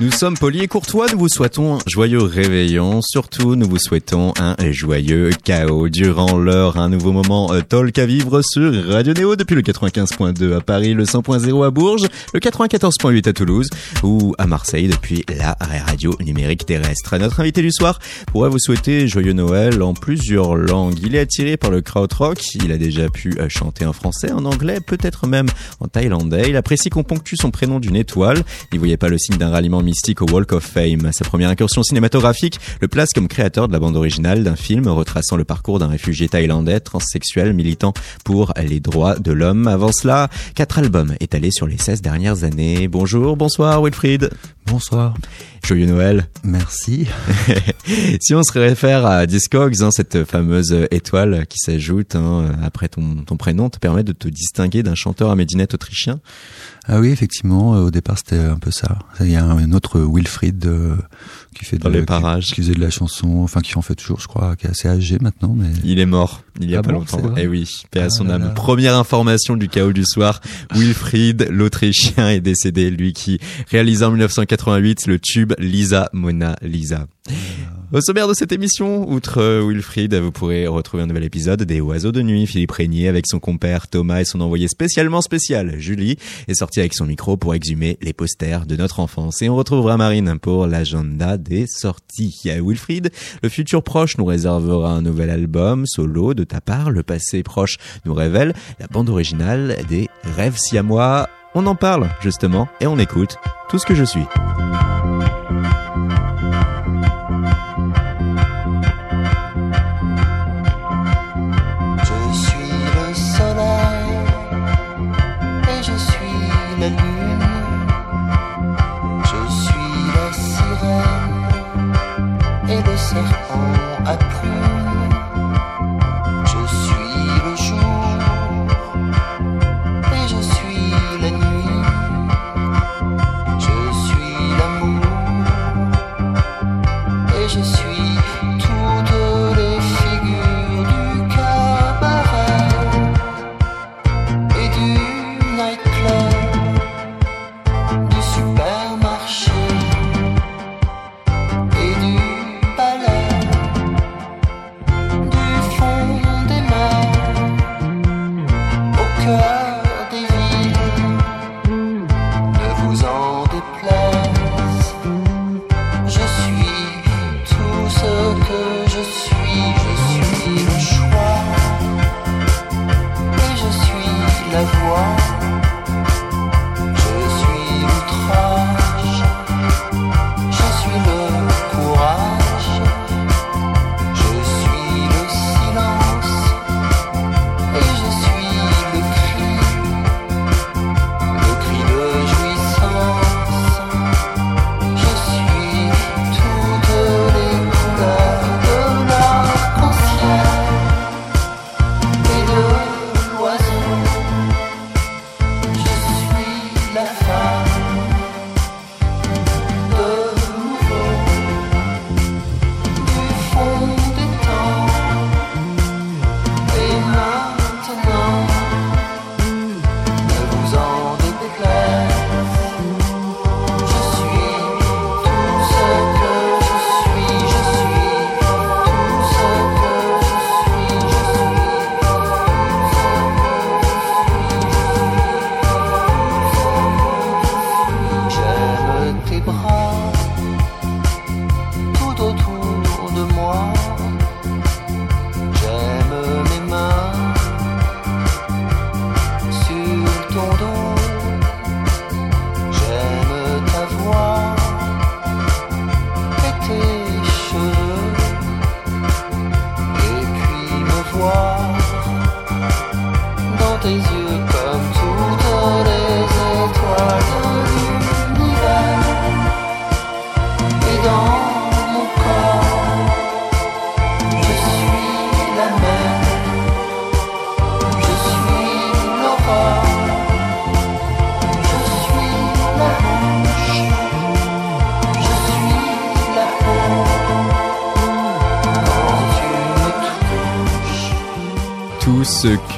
Nous sommes polis et courtois, nous vous souhaitons un joyeux réveillon, surtout nous vous souhaitons un joyeux chaos durant l'heure, un nouveau moment euh, talk à vivre sur Radio Néo depuis le 95.2 à Paris, le 100.0 à Bourges, le 94.8 à Toulouse ou à Marseille depuis la radio numérique terrestre. Notre invité du soir pourrait vous souhaiter joyeux Noël en plusieurs langues. Il est attiré par le krautrock, il a déjà pu euh, chanter en français, en anglais, peut-être même en thaïlandais. Il apprécie qu'on ponctue son prénom d'une étoile. Il voyait pas le signe d'un ralliement mystique au Walk of Fame. Sa première incursion cinématographique le place comme créateur de la bande originale d'un film retraçant le parcours d'un réfugié thaïlandais transsexuel militant pour les droits de l'homme. Avant cela, quatre albums étalés sur les 16 dernières années. Bonjour, bonsoir Wilfried. Bonsoir. Joyeux Noël. Merci. si on se réfère à Discogs, hein, cette fameuse étoile qui s'ajoute hein, après ton, ton prénom te permet de te distinguer d'un chanteur à médinette autrichien Ah oui, effectivement, au départ c'était un peu ça. Il y a un autre Wilfried euh, qui fait Dans de, les parages. Qui, qui faisait de la chanson, enfin qui en fait toujours, je crois, qui est assez âgé maintenant, mais Il est mort il y a Ah pas bon, longtemps. Eh oui, paix à Ah son là âme. là. Première information du chaos du soir, Wilfried, l'Autrichien, est décédé. Lui qui réalisa en 1988 le tube Lisa Mona Lisa. Au sommaire de cette émission, outre euh, Wilfried, vous pourrez retrouver un nouvel épisode des Oiseaux de nuit. Philippe Régnier avec son compère Thomas et son envoyé spécialement spécial, Julie, est sorti avec son micro pour exhumer les posters de notre enfance. Et on retrouvera Marine pour l'agenda des sorties. À Wilfried, le futur proche nous réservera un nouvel album solo de ta part. Le passé proche nous révèle la bande originale des Rêves siamois. On en parle, justement, et on écoute tout ce que je suis.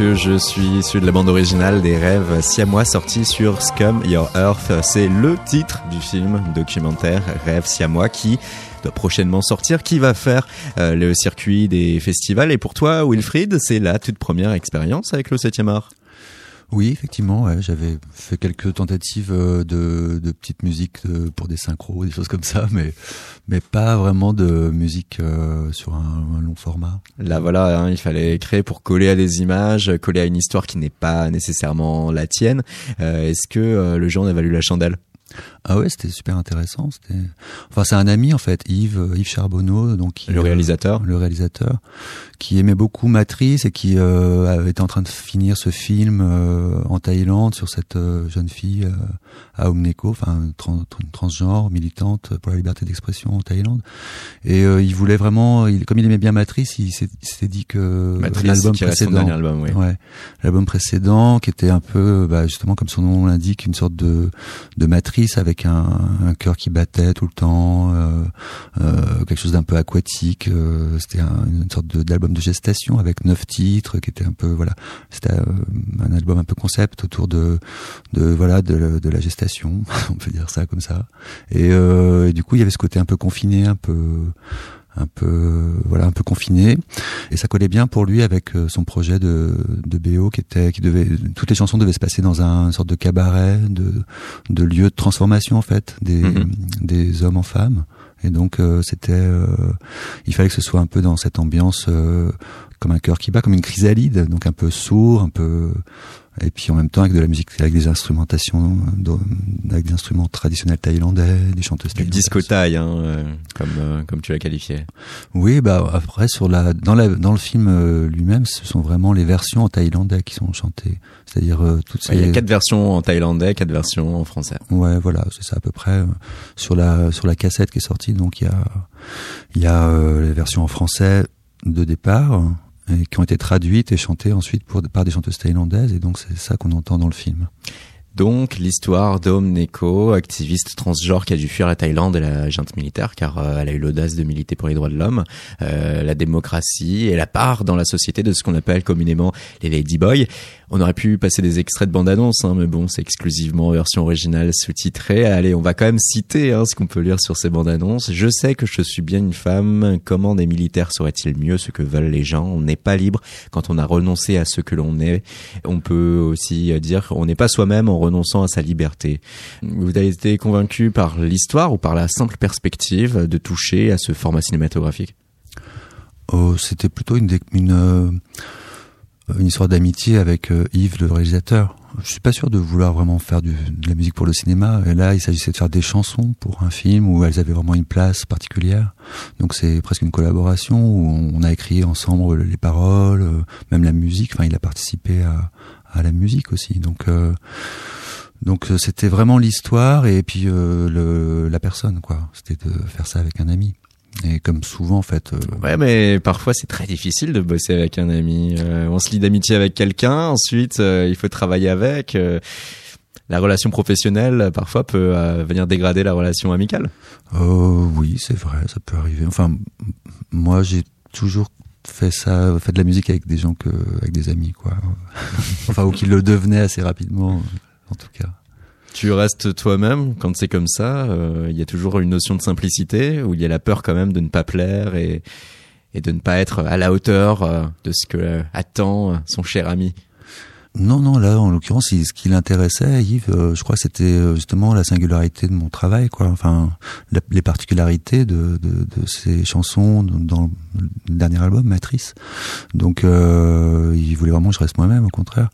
Je suis celui de la bande originale des rêves siamois sortis sur Scum Your Earth. C'est le titre du film documentaire Rêves siamois qui doit prochainement sortir, qui va faire euh, le circuit des festivals? Et pour toi, Wilfried, c'est la toute première expérience avec le 7e art? Oui, effectivement, ouais, j'avais fait quelques tentatives euh, de, de petites musiques euh, pour des synchros, des choses comme ça, mais mais pas vraiment de musique euh, sur un, un, long format. Là, voilà, hein, il fallait créer pour coller à des images, coller à une histoire qui n'est pas nécessairement la tienne. Est-ce que le jeu en a valu la chandelle? Ah ouais, c'était super intéressant. C'était, enfin, c'est un ami en fait, Yves, euh, Yves Charbonneau, donc le réalisateur, euh, le réalisateur, qui aimait beaucoup Matrice et qui euh, était en train de finir ce film euh, en Thaïlande sur cette jeune fille à Omneko, enfin transgenre, militante pour la liberté d'expression en Thaïlande. Et il voulait vraiment, il, comme il aimait bien Matrice, il s'est dit que l'album précédent, album, oui. ouais, l'album précédent, qui était un peu, bah, justement comme son nom l'indique, une sorte de de Matrice avec un, un cœur qui battait tout le temps, euh, euh, quelque chose d'un peu aquatique. Euh, c'était une sorte d'album de, gestation avec neuf titres qui était un peu voilà, c'était un album un peu concept autour de de voilà de, de la gestation, on peut dire ça comme ça. Et, et du coup, il y avait ce côté un peu confiné, un peu un peu voilà un peu confiné et ça collait bien pour lui avec euh, son projet de de BO qui était qui devait toutes les chansons devaient se passer dans un une sorte de cabaret de de lieu de transformation en fait des mhm. des hommes en femmes et donc euh, c'était euh, il fallait que ce soit un peu dans cette ambiance comme un cœur qui bat comme une chrysalide donc un peu sourd un peu et puis en même temps avec de la musique avec des instrumentations avec des instruments traditionnels thaïlandais des chanteuses du disco thaï hein, euh, comme euh, comme tu l'as qualifié. Oui bah après sur la dans la dans le film euh, lui-même ce sont vraiment les versions en thaïlandais qui sont chantées. C'est-à-dire toutes ces... il y a quatre versions en thaïlandais quatre versions en français. Ouais voilà c'est ça à peu près. Sur la sur la cassette qui est sortie donc il y a il y a les versions en français de départ qui ont été traduites et chantées ensuite par des chanteuses thaïlandaises, et donc c'est ça qu'on entend dans le film. Donc l'histoire d'Om Neko, activiste transgenre qui a dû fuir la Thaïlande et la junte militaire car euh, elle a eu l'audace de militer pour les droits de l'homme, euh, la démocratie et la part dans la société de ce qu'on appelle communément les ladyboys. On aurait pu passer des extraits de bande-annonce, hein, mais bon, c'est exclusivement version originale sous-titrée. Allez, on va quand même citer hein, ce qu'on peut lire sur ces bandes-annonces. Je sais que je suis bien une femme. Comment des militaires sauraient-ils mieux ce que veulent les gens? On n'est pas libre quand on a renoncé à ce que l'on est. On peut aussi dire on n'est pas soi-même renonçant à sa liberté. Vous avez été convaincu par l'histoire ou par la simple perspective de toucher à ce format cinématographique? Oh, c'était plutôt euh, une histoire d'amitié avec euh, Yves, le réalisateur. Je suis pas sûr de vouloir vraiment faire de la musique pour le cinéma. Et là, il s'agissait de faire des chansons pour un film où elles avaient vraiment une place particulière. Donc c'est presque une collaboration où on a écrit ensemble les paroles, euh, même la musique. Enfin, il a participé à, à la musique aussi. Donc euh, donc c'était vraiment l'histoire et puis le, la personne quoi. C'était de faire ça avec un ami. Et comme souvent, en fait. Euh, ouais, mais parfois c'est très difficile de bosser avec un ami. Euh, on se lie d'amitié avec quelqu'un, ensuite euh, il faut travailler avec. la relation professionnelle parfois peut venir dégrader la relation amicale. oui, c'est vrai, ça peut arriver. Enfin, moi j'ai toujours fait ça, fait de la musique avec des gens que, avec des amis, quoi. enfin, ou qui le devenaient assez rapidement, en tout cas. Tu restes toi-même quand c'est comme ça. Euh, il y a toujours une notion de simplicité où il y a la peur quand même de ne pas plaire et, et de ne pas être à la hauteur euh, de ce que attend son cher ami? Non, non, là, en l'occurrence, ce qui l'intéressait, Yves, euh, je crois c'était euh, justement la singularité de mon travail, quoi. Enfin, les particularités de, de, de, ces chansons dans le dernier album, Matrice. Donc, euh, il voulait vraiment que je reste moi-même, au contraire.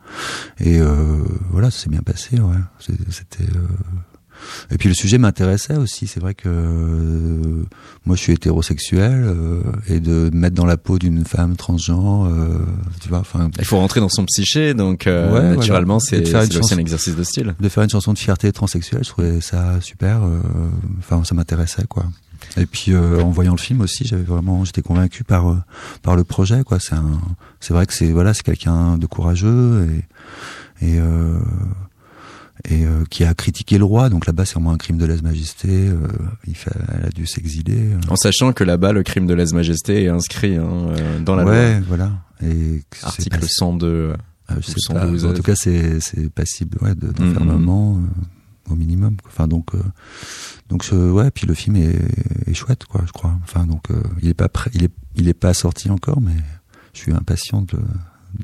Et euh, voilà, ça s'est bien passé, ouais. C'était et puis le sujet m'intéressait aussi. C'est vrai que euh, moi je suis hétérosexuel euh, et de mettre dans la peau d'une femme transgenre, euh, tu vois. Enfin, il faut rentrer dans son psyché, donc naturellement c'est aussi un exercice de style. De faire une chanson de fierté transsexuelle, je trouvais ça super. Enfin, ça m'intéressait quoi. Et puis en voyant le film aussi, j'avais vraiment, j'étais convaincu par par le projet quoi. C'est un, c'est vrai que c'est voilà, c'est quelqu'un de courageux et et et euh, qui a critiqué le roi. Donc là-bas, c'est vraiment un crime de lèse-majesté. Euh, il fait, elle a dû s'exiler. euh. En sachant que là-bas, le crime de lèse-majesté est inscrit hein, euh, dans la ouais, loi. voilà. Et que c'est Article pas- 102. ah, je sais pas. 112, En tout cas, c'est c'est passible ouais, de- Mm, d'enfermement euh, au minimum. quoi. Enfin donc euh, donc ce, ouais. Puis le film est, est chouette, quoi. Je crois. Enfin donc euh, il est pas prêt, il est il est pas sorti encore, mais je suis impatient de,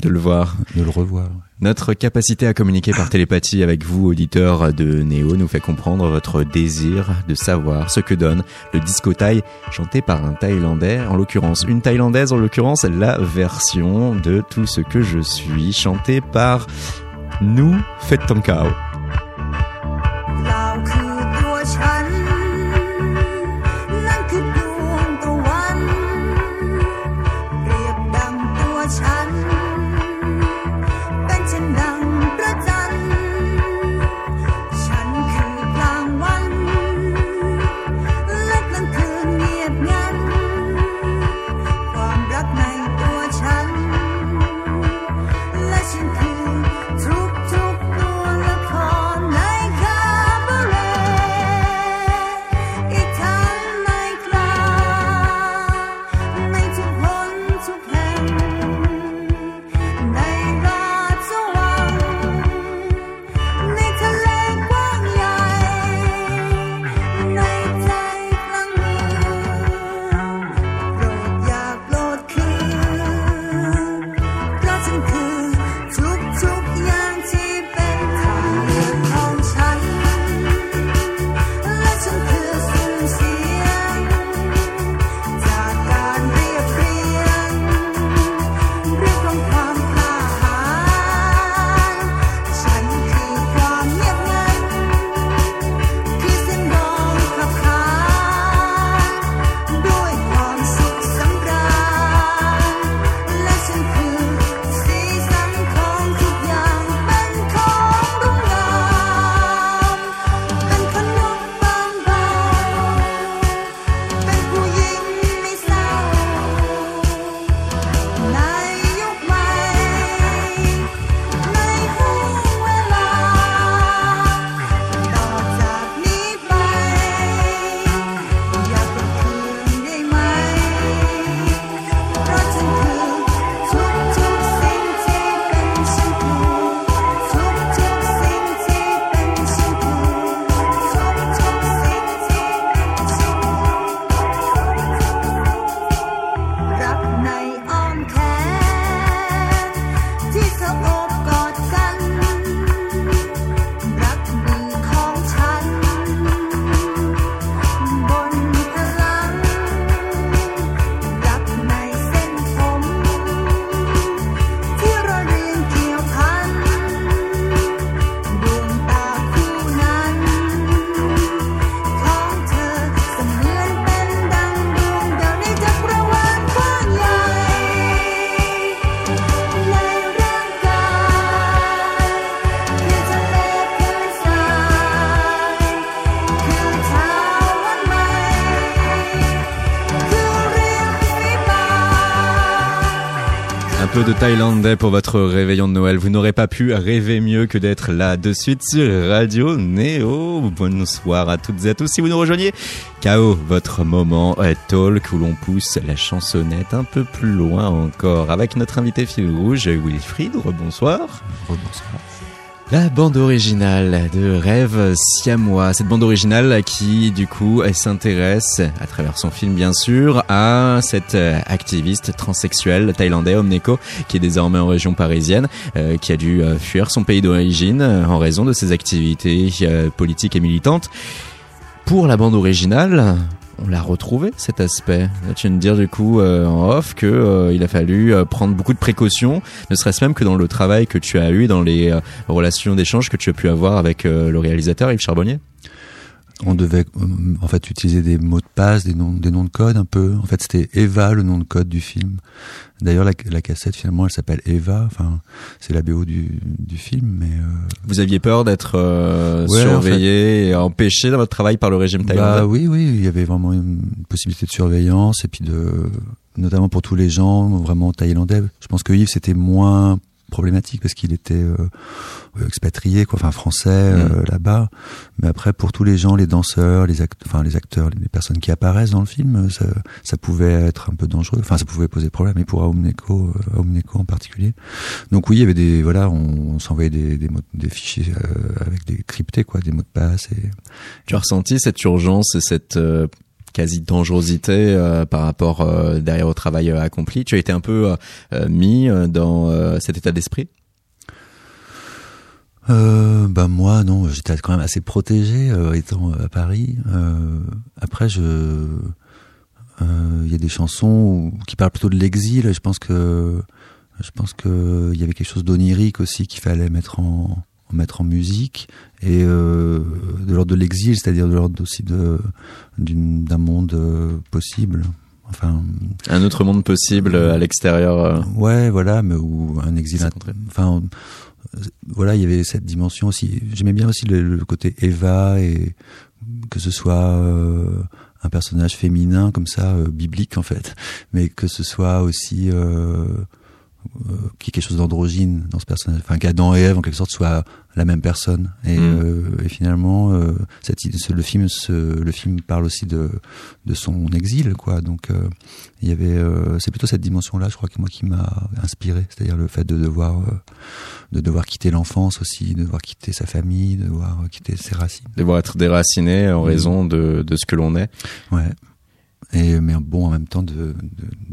de le voir. de le revoir. Notre capacité à communiquer par télépathie avec vous, auditeurs de Néo, nous fait comprendre votre désir de savoir ce que donne le disco thaï chanté par un Thaïlandais, en l'occurrence une Thaïlandaise, en l'occurrence la version de Tout ce que je suis, chantée par nous, Faites ton Kao. De thaïlandais pour votre réveillon de Noël. Vous n'aurez pas pu rêver mieux que d'être là de suite sur Radio Néo. Bonsoir à toutes et à tous. Si vous nous rejoignez, KO, votre moment euh, talk où l'on pousse la chansonnette un peu plus loin encore avec notre invité fil rouge, Wilfried. Bonsoir. Rebonsoir. La bande originale de Rêve siamois, cette bande originale qui du coup s'intéresse à travers son film bien sûr à cette euh, activiste transsexuelle thaïlandais Omneko qui est désormais en région parisienne, euh, qui a dû euh, fuir son pays d'origine en raison de ses activités politiques et militantes. Pour la bande originale, on l'a retrouvé cet aspect. Tu viens de dire du coup euh, en off que euh, il a fallu euh, prendre beaucoup de précautions, ne serait-ce même que dans le travail que tu as eu, dans les euh, relations d'échange que tu as pu avoir avec euh, le réalisateur Yves Charbonnier. On devait euh, en fait utiliser des mots de passe, des noms, des noms de code un peu. En fait, c'était Eva le nom de code du film. D'ailleurs, la, la cassette finalement, elle s'appelle Eva. Enfin, c'est la BO du, du film, mais euh, Vous aviez peur d'être euh, Ouais, surveillé et empêché dans votre travail par le régime thaïlandais bah oui, oui, il y avait vraiment une possibilité de surveillance et puis de, notamment pour tous les gens vraiment thaïlandais. Je pense que Yves c'était moins problématique parce qu'il était euh, expatrié, quoi, enfin français euh, Mm. là-bas. Mais après, pour tous les gens, les danseurs, les acteurs, enfin les acteurs, les personnes qui apparaissent dans le film, ça, ça pouvait être un peu dangereux. Enfin, ça pouvait poser problème. Et pour Aum Neko, euh, Aum Neko en particulier. Donc oui, il y avait des, voilà, on, on s'envoyait des, des, mots- des fichiers euh, avec des cryptés, quoi, des mots de passe. Et Tu as ressenti cette urgence et cette euh, quasi dangerosité euh, par rapport euh, derrière au travail euh, accompli. Tu as été un peu euh, euh, mis dans cet état d'esprit? Euh, bah moi non, j'étais quand même assez protégé euh, étant à Paris. Euh, après je, il y a des chansons où- qui parlent plutôt de l'exil. Je pense que, je pense que il y avait quelque chose d'onirique aussi qu'il fallait mettre en mettre en musique et euh, de l'ordre de l'exil, c'est-à-dire de l'ordre aussi de d'un monde euh, possible. Enfin, Un autre monde possible euh, à l'extérieur. Ouais, voilà, mais où un exil. Enfin, voilà, il y avait cette dimension aussi. J'aimais bien aussi le, le côté Eva et que ce soit euh, un personnage féminin comme ça, euh, biblique en fait, mais que ce soit aussi euh, euh, qu'il y ait quelque chose d'androgyne dans ce personnage. Enfin, qu'Adam et Ève en quelque sorte soient la même personne. Et, Mm. euh, et finalement, euh, cette, idée- ce- le film, ce, le film parle aussi de de son exil, quoi. Donc euh, il y avait, c'est plutôt cette dimension-là, je crois que moi qui m'a inspiré, c'est-à-dire le fait de devoir, de devoir quitter l'enfance aussi, de devoir quitter sa famille, de devoir quitter ses racines. devoir être déraciné en Mm. raison de, de ce que l'on est. Ouais. Et mais bon, en même temps, de de-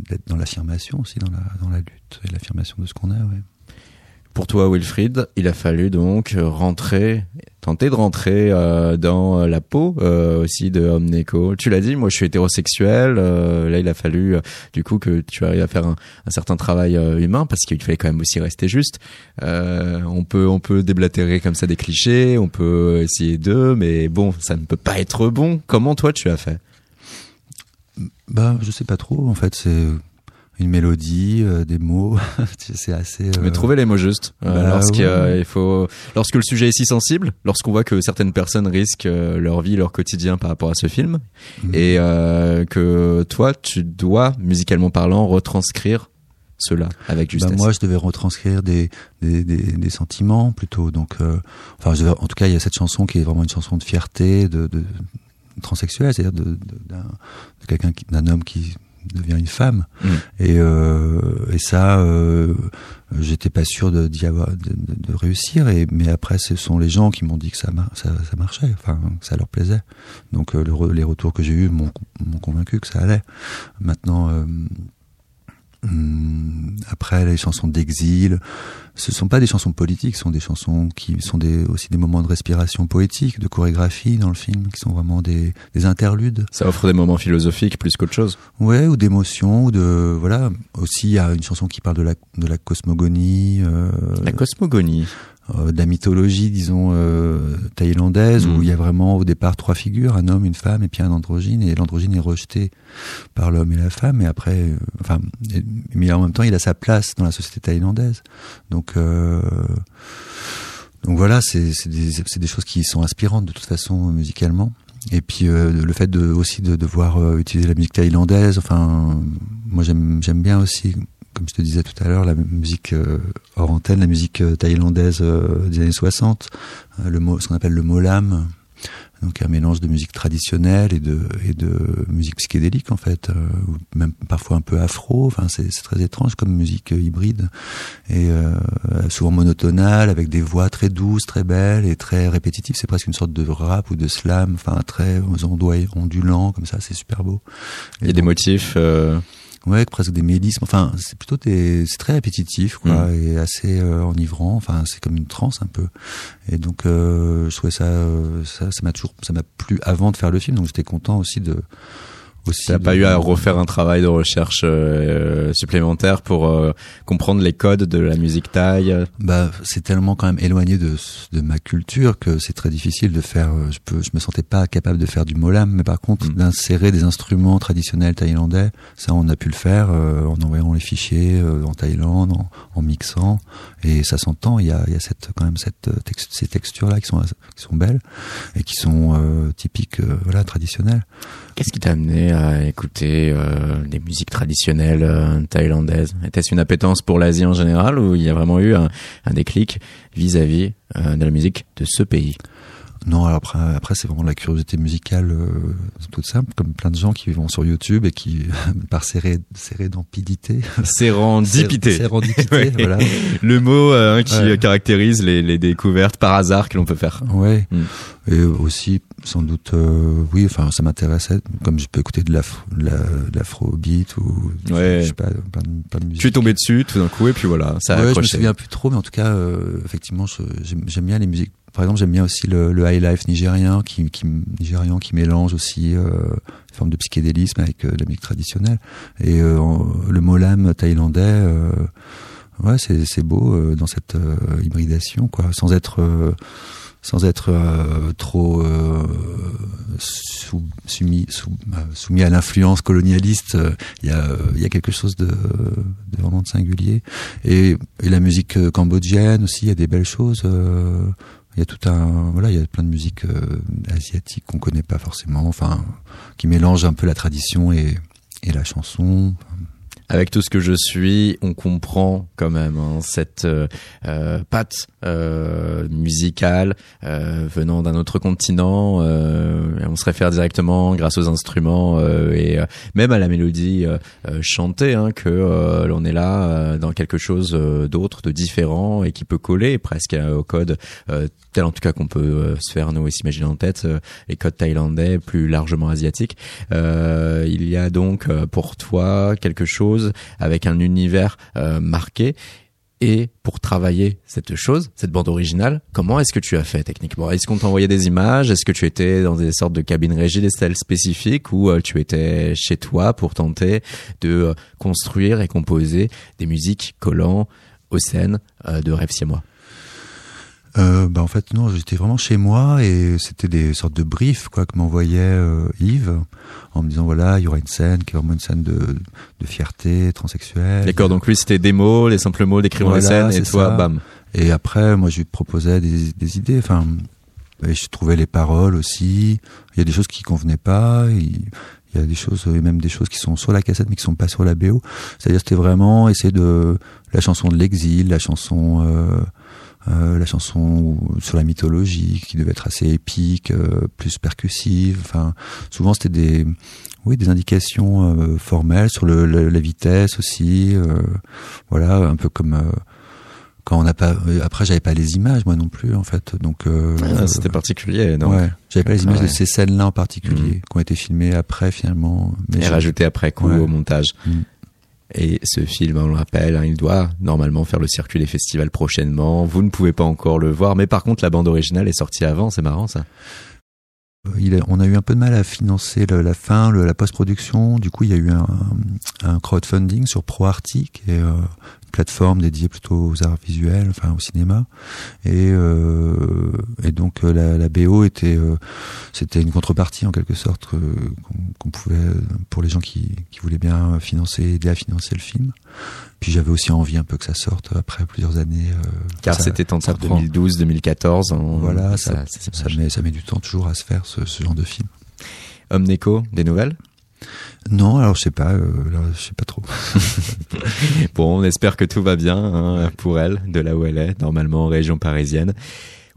d'être dans l'affirmation aussi, dans la dans la lutte et l'affirmation de ce qu'on. Ouais. Pour toi, Wilfried, il a fallu donc rentrer, tenter de rentrer euh, dans la peau euh, aussi de Omneco. Tu l'as dit, moi je suis hétérosexuel. euh, là, il a fallu euh, du coup que tu arrives à faire un, certain travail euh, humain parce qu'il fallait quand même aussi rester juste. Euh, on peut on peut déblatérer comme ça des clichés, on peut essayer d'eux, mais bon, ça ne peut pas être bon. Comment toi tu as fait? Bah, je sais pas trop. En fait, c'est une mélodie, euh, des mots. c'est assez. euh, Mais trouver les mots justes. Euh, bah, lorsqu'il ouais. il faut, lorsque le sujet est si sensible, lorsqu'on voit que certaines personnes risquent leur vie, leur quotidien par rapport à ce film, Mhm. et que toi, tu dois, musicalement parlant, retranscrire cela avec Bah, justesse. moi, je devais retranscrire des, des, des, des sentiments plutôt. Donc, enfin, je devais- en tout cas, il y a cette chanson qui est vraiment une chanson de fierté, de, de transsexuel, c'est-à-dire de, de, quelqu'un, d'un homme qui devient une femme. Mm. Et, euh, et ça, euh, j'étais pas sûr de, d'y avoir, de, réussir. Et mais après, ce sont les gens qui m'ont dit que ça, ça, ça marchait, enfin, que ça leur plaisait. Donc, euh, le les retours que j'ai eus m'ont, m'ont convaincu que ça allait. Maintenant. Hum, après les chansons d'exil, ce sont pas des chansons politiques, ce sont des chansons qui sont des, aussi des moments de respiration poétique, de chorégraphie dans le film, qui sont vraiment des, des interludes, Ça offre des moments philosophiques plus qu'autre chose. ouais, ou d'émotion, ou de voilà. Aussi, il y a une chanson qui parle de la de la cosmogonie, euh, La cosmogonie. Euh, de la mythologie, disons euh, thaïlandaise, Mm. où il y a vraiment au départ trois figures, un homme, une femme et puis un androgyne, et l'androgyne est rejeté par l'homme et la femme, et après, euh, enfin, et- mais en même temps, il a sa place dans la société thaïlandaise. Donc, euh, donc voilà, c'est c'est des, des choses qui sont inspirantes de toute façon musicalement. Et puis euh, le fait de aussi de devoir euh, utiliser la musique thaïlandaise, enfin, moi j'aime j'aime bien aussi comme je te disais tout à l'heure, la musique euh, hors antenne, la musique euh, thaïlandaise euh, des années 60, euh, le mot, ce qu'on appelle le molam, donc un mélange de musique traditionnelle et de et de musique psychédélique en fait, ou même parfois un peu afro. Enfin, c'est très étrange comme musique hybride et euh, souvent monotonale avec des voix très douces, très belles et très répétitives. C'est presque une sorte de rap ou de slam, enfin très ondulant comme ça. C'est super beau. Il y a des motifs. euh, Ouais, presque des mélismes. Enfin, c'est plutôt des, c'est très répétitif, quoi, Mm. et assez euh, enivrant. Enfin, c'est comme une transe un peu. Et donc, euh, je trouvais ça, euh, ça, ça m'a toujours, ça m'a plu avant de faire le film. Donc, j'étais content aussi de, aussi. T'as pas eu à refaire un travail de recherche euh, supplémentaire pour euh, comprendre les codes de la musique thaï. Bah, c'est tellement quand même éloigné de, de ma culture que c'est très difficile de faire. euh, Je peux, je me sentais pas capable de faire du molam, mais par contre Mm. d'insérer des instruments traditionnels thaïlandais, ça on a pu le faire euh, en envoyant les fichiers euh, en Thaïlande, en, en mixant, et ça s'entend. Il y a, il y a cette quand même cette euh, tex- ces textures là qui sont qui sont belles et qui sont euh, typiques, euh, voilà, traditionnelles. Qu'est-ce qui t'a amené à écouter euh, des musiques traditionnelles euh, thaïlandaises? Était-ce une appétence pour l'Asie en général ou il y a vraiment eu un, un déclic vis-à-vis euh, de la musique de ce pays? Non, après, après c'est vraiment la curiosité musicale euh, toute simple, comme plein de gens qui vont sur YouTube et qui, par séré- sérédempidité, Sérendipité. sérendipité, Ouais. voilà. Le mot euh, hein, qui Ouais. euh, caractérise les, les découvertes par hasard que l'on peut faire. Ouais. Mm. Et aussi, sans doute, euh, oui, enfin, ça m'intéressait. Comme je peux écouter de l'afro, de la- de l'afrobeat ou, Ouais. je sais pas, plein de, plein de musique. Tu es tombé dessus tout d'un coup et puis voilà, ça a ouais, je me accroché. souviens plus trop, mais en tout cas, euh, effectivement, j'aime bien les musiques. Par exemple, j'aime bien aussi le, high life nigérien, qui, nigérian, qui mélange aussi euh, une forme de psychédélisme avec euh, la musique traditionnelle. Et euh, le molam thaïlandais, euh, ouais, c'est beau dans cette hybridation, quoi, sans être sans être trop soumis, soumis à l'influence colonialiste. Il y, a, euh, il y a quelque chose de, de vraiment de singulier. Et, et la musique cambodgienne aussi, il y a des belles choses. Il y a tout un voilà, il y a plein de musiques euh, asiatiques qu'on connaît pas forcément, enfin qui mélangent un peu la tradition et la chanson. Avec tout ce que je suis, on comprend quand même hein, cette euh, euh, patte euh, musicale euh, venant d'un autre continent. euh, et on se réfère directement, grâce aux instruments euh, et même à la mélodie chantée, hein, que l'on est là dans quelque chose d'autre, de différent et qui peut coller presque au code tel en tout cas qu'on peut se faire nous s'imaginer en tête les codes thaïlandais, plus largement asiatiques. Il y a donc pour toi quelque chose avec un univers euh, marqué. Et pour travailler cette chose, cette bande originale, comment est-ce que tu as fait techniquement? Est-ce qu'on t'a envoyé des images? Est-ce que tu étais dans des sortes de cabines régies, des styles spécifiques ou euh, tu étais chez toi pour tenter de euh, construire et composer des musiques collant aux scènes de Rêve moi Euh, bah en fait non, j'étais vraiment chez moi et c'était des sortes de briefs quoi que m'envoyait euh, Yves en me disant voilà il y aura une scène qui est vraiment une scène de, de fierté transsexuelle. D'accord, donc lui c'était des mots, les simples mots décrivant Voilà, scènes et c'est toi, ça. bam. Et après moi je lui proposais des, des idées. Enfin et je trouvais les paroles aussi. Il y a des choses qui convenaient pas. Il, il y a des choses et même des choses qui sont sur la cassette mais qui sont pas sur la BO. C'est-à-dire c'était vraiment essayer de la chanson de l'exil, la chanson euh, la chanson sur la mythologie qui devait être assez épique, euh, plus percussive. Enfin, souvent c'était des, oui, des indications euh, formelles sur le, le- la vitesse aussi. euh, voilà, un peu comme euh, quand on n'a pas. euh, Après, j'avais pas les images moi non plus en fait, donc. euh, Ah, c'était particulier, non Ouais, j'avais pas les images Ouais. de ces scènes-là en particulier Mhm. qui ont été filmées après finalement. Mais Et j'ai- rajouté après coup Ouais. au montage. Mm. Et ce film, on le rappelle, hein, il doit normalement faire le circuit des festivals prochainement. Vous ne pouvez pas encore le voir, mais par contre, la bande originale est sortie avant. C'est marrant, ça. A- on a eu un peu de mal à financer la fin, la post-production. Du coup, il y a eu un, un crowdfunding sur ProArty, qui est euh, plateforme dédiée plutôt aux arts visuels, enfin au cinéma. Et, euh, et donc euh, la, la BO était, euh, c'était une contrepartie en quelque sorte euh, qu'on pouvait pour les gens qui, qui voulaient bien financer, aider à financer le film. Puis j'avais aussi envie un peu que ça sorte après plusieurs années. euh, Car c'était entre ça prend- 2012 2014. en- Voilà, ça, ça, ça, met, ça met du temps toujours à se faire ce, ce genre de film. Homme Neko, des nouvelles? Non, alors je sais pas, euh, là, je sais pas trop. Bon, on espère que tout va bien hein, pour elle, de là où elle est, normalement en région parisienne.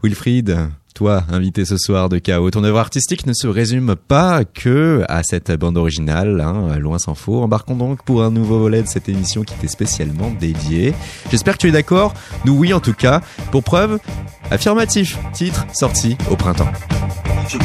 Wilfried, toi, invité ce soir de Chaos, ton œuvre artistique ne se résume pas que à cette bande originale, hein, loin s'en faut. Embarquons donc pour un nouveau volet de cette émission qui t'est spécialement dédiée. J'espère que tu es d'accord. Nous, oui, en tout cas. Pour preuve, affirmatif, titre sorti au printemps. Je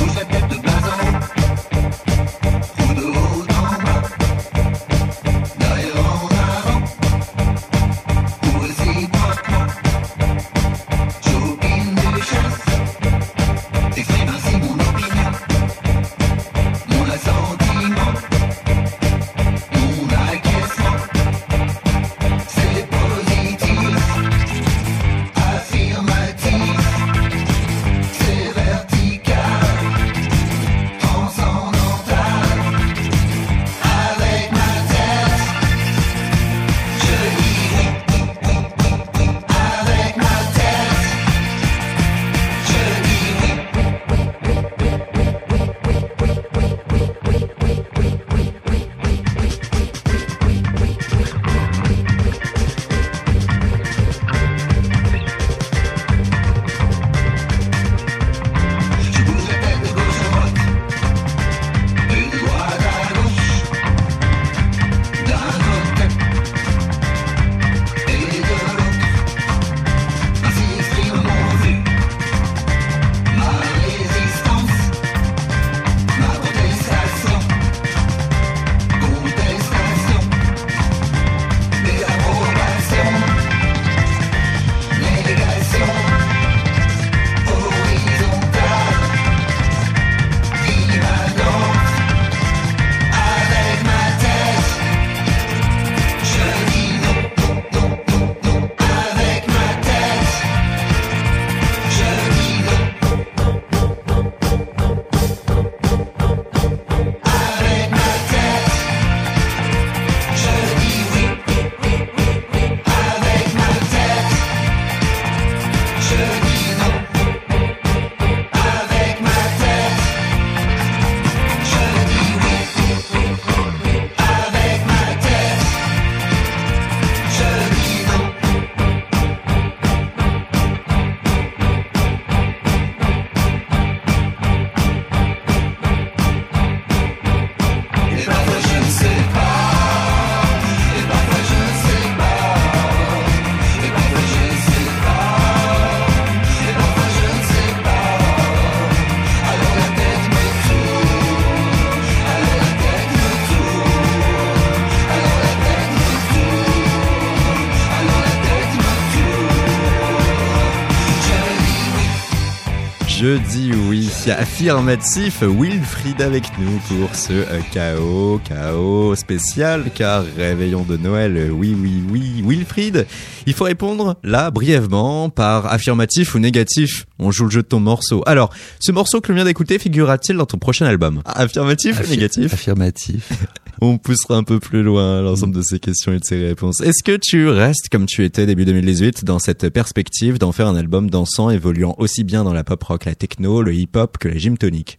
Je dis oui. Affirmatif, Wilfried avec nous pour ce euh, KO, KO spécial, car réveillon de Noël, euh, oui, oui, oui. Wilfried, il faut répondre là, brièvement, par affirmatif ou négatif. On joue le jeu de ton morceau. Alors, ce morceau que l'on vient d'écouter figurera-t-il dans ton prochain album? Affirmatif ou négatif? Affirmatif. On poussera un peu plus loin l'ensemble de ces questions et de ces réponses. Est-ce que tu restes comme tu étais début 2018 dans cette perspective d'en faire un album dansant évoluant aussi bien dans la pop rock, la techno, le hip hop que la gym tonic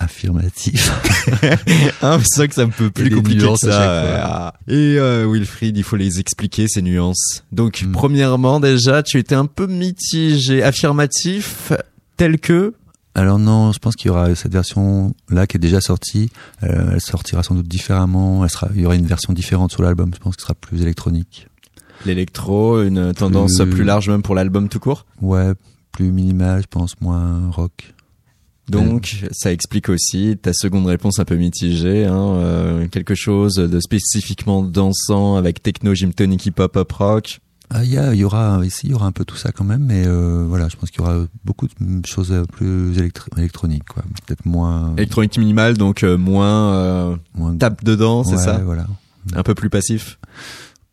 Affirmatif. Hein, c'est ça que ça me peut plus des compliqué que ça. Ah. Et euh, Wilfried, il faut les expliquer ces nuances. Donc, Mm. premièrement, déjà, tu étais un peu mitigé, affirmatif, tel que Alors non, je pense qu'il y aura cette version là qui est déjà sortie. Euh, elle sortira sans doute différemment. Elle sera, il y aura une version différente sur l'album. Je pense que ce sera plus électronique. l'électro, une tendance Plus- plus large même pour l'album tout court? Ouais, plus minimal, je pense, moins rock. Donc, ça explique aussi ta seconde réponse un peu mitigée, hein, euh, quelque chose de spécifiquement dansant avec techno, gym tonic, hip hop, pop rock. Ah, il y, a- il y aura ici, il y aura un peu tout ça quand même, mais euh, voilà, je pense qu'il y aura beaucoup de choses euh, plus électro- électroniques, quoi. Peut-être moins, Électronique minimale, donc euh, moins euh, moins tape dedans, c'est Ouais, ça Voilà, Un peu plus passif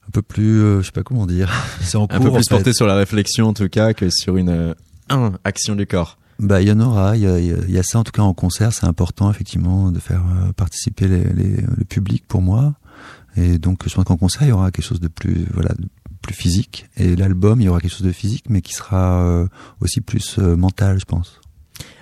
un peu plus, euh, je sais pas comment dire. C'est en Un cours. peu en plus fait. porté sur la réflexion en tout cas que sur une euh, un, action du corps. Bah, il y en aura. Il y a, il y a- il y a ça en tout cas en concert. C'est important effectivement de faire euh, participer les, les- le public pour moi. Et donc je pense qu'en concert il y aura quelque chose de plus voilà de plus physique. Et l'album il y aura quelque chose de physique, mais qui sera euh, aussi plus euh, mental, je pense.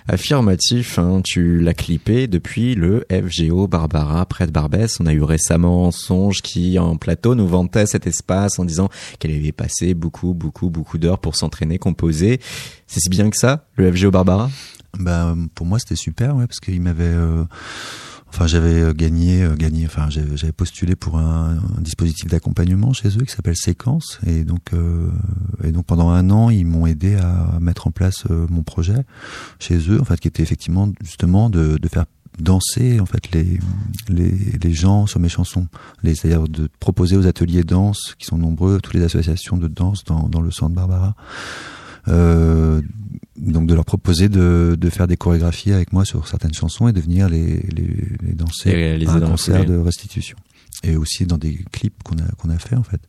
Affirmatif, hein, tu l'as clippé depuis le FGO Barbara près de Barbès. On a eu récemment Songe qui en plateau nous vantait cet espace en disant qu'elle avait passé beaucoup, beaucoup, beaucoup d'heures pour s'entraîner, composer. C'est si bien que ça, le FGO Barbara? Bah pour moi c'était super, ouais, parce qu'il m'avait euh, Enfin, j'avais euh, gagné, euh, gagné. Enfin, j'avais postulé pour un, dispositif d'accompagnement chez eux qui s'appelle Séquence, et donc, euh, et donc pendant un an, ils m'ont aidé à mettre en place euh, mon projet chez eux, en fait, qui était effectivement justement de, faire danser en fait les, les les gens sur mes chansons, c'est-à-dire de proposer aux ateliers danse qui sont nombreux, toutes les associations de danse dans dans le centre Barbara. Euh, donc de leur proposer de, de faire des chorégraphies avec moi sur certaines chansons et de venir les, les, les danser Et à un concert de restitution et aussi dans des clips qu'on a qu'on a fait en fait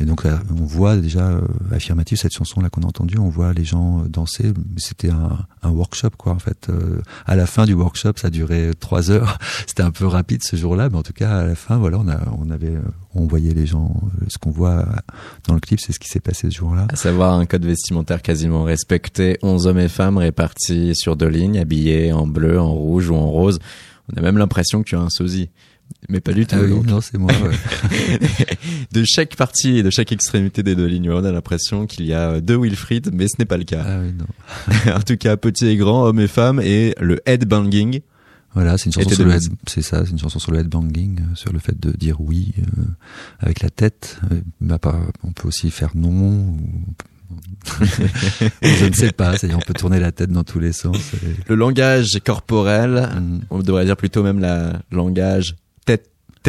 et donc on voit déjà euh, affirmatif cette chanson là qu'on a entendue on voit les gens euh, danser c'était un, un workshop quoi en fait Euh, à la fin du workshop ça durait trois heures c'était un peu rapide ce jour-là mais en tout cas à la fin voilà on a on avait euh, on voyait les gens euh, ce qu'on voit dans le clip c'est ce qui s'est passé ce jour-là À savoir un code vestimentaire quasiment respecté, 11 hommes et femmes répartis sur deux lignes, habillés en bleu, en rouge ou en rose. On a même l'impression que tu as un sosie. Mais pas du tout. Ah oui, non, c'est moi. ouais. de chaque partie et de chaque extrémité des deux lignes, on a l'impression qu'il y a deux Wilfried, mais ce n'est pas le cas. ah oui, non. en tout cas, petit et grand, hommes et femmes, et le headbanging. Voilà, c'est une chanson sur le head, c'est ça, c'est une chanson sur le headbanging, euh, sur le fait de dire oui euh, avec la tête. Euh, bah, pas- on peut aussi faire non. Ou... je ne sais pas, c'est-à-dire on peut tourner la tête dans tous les sens. et- Le langage corporel, Mm. on devrait dire plutôt même la langage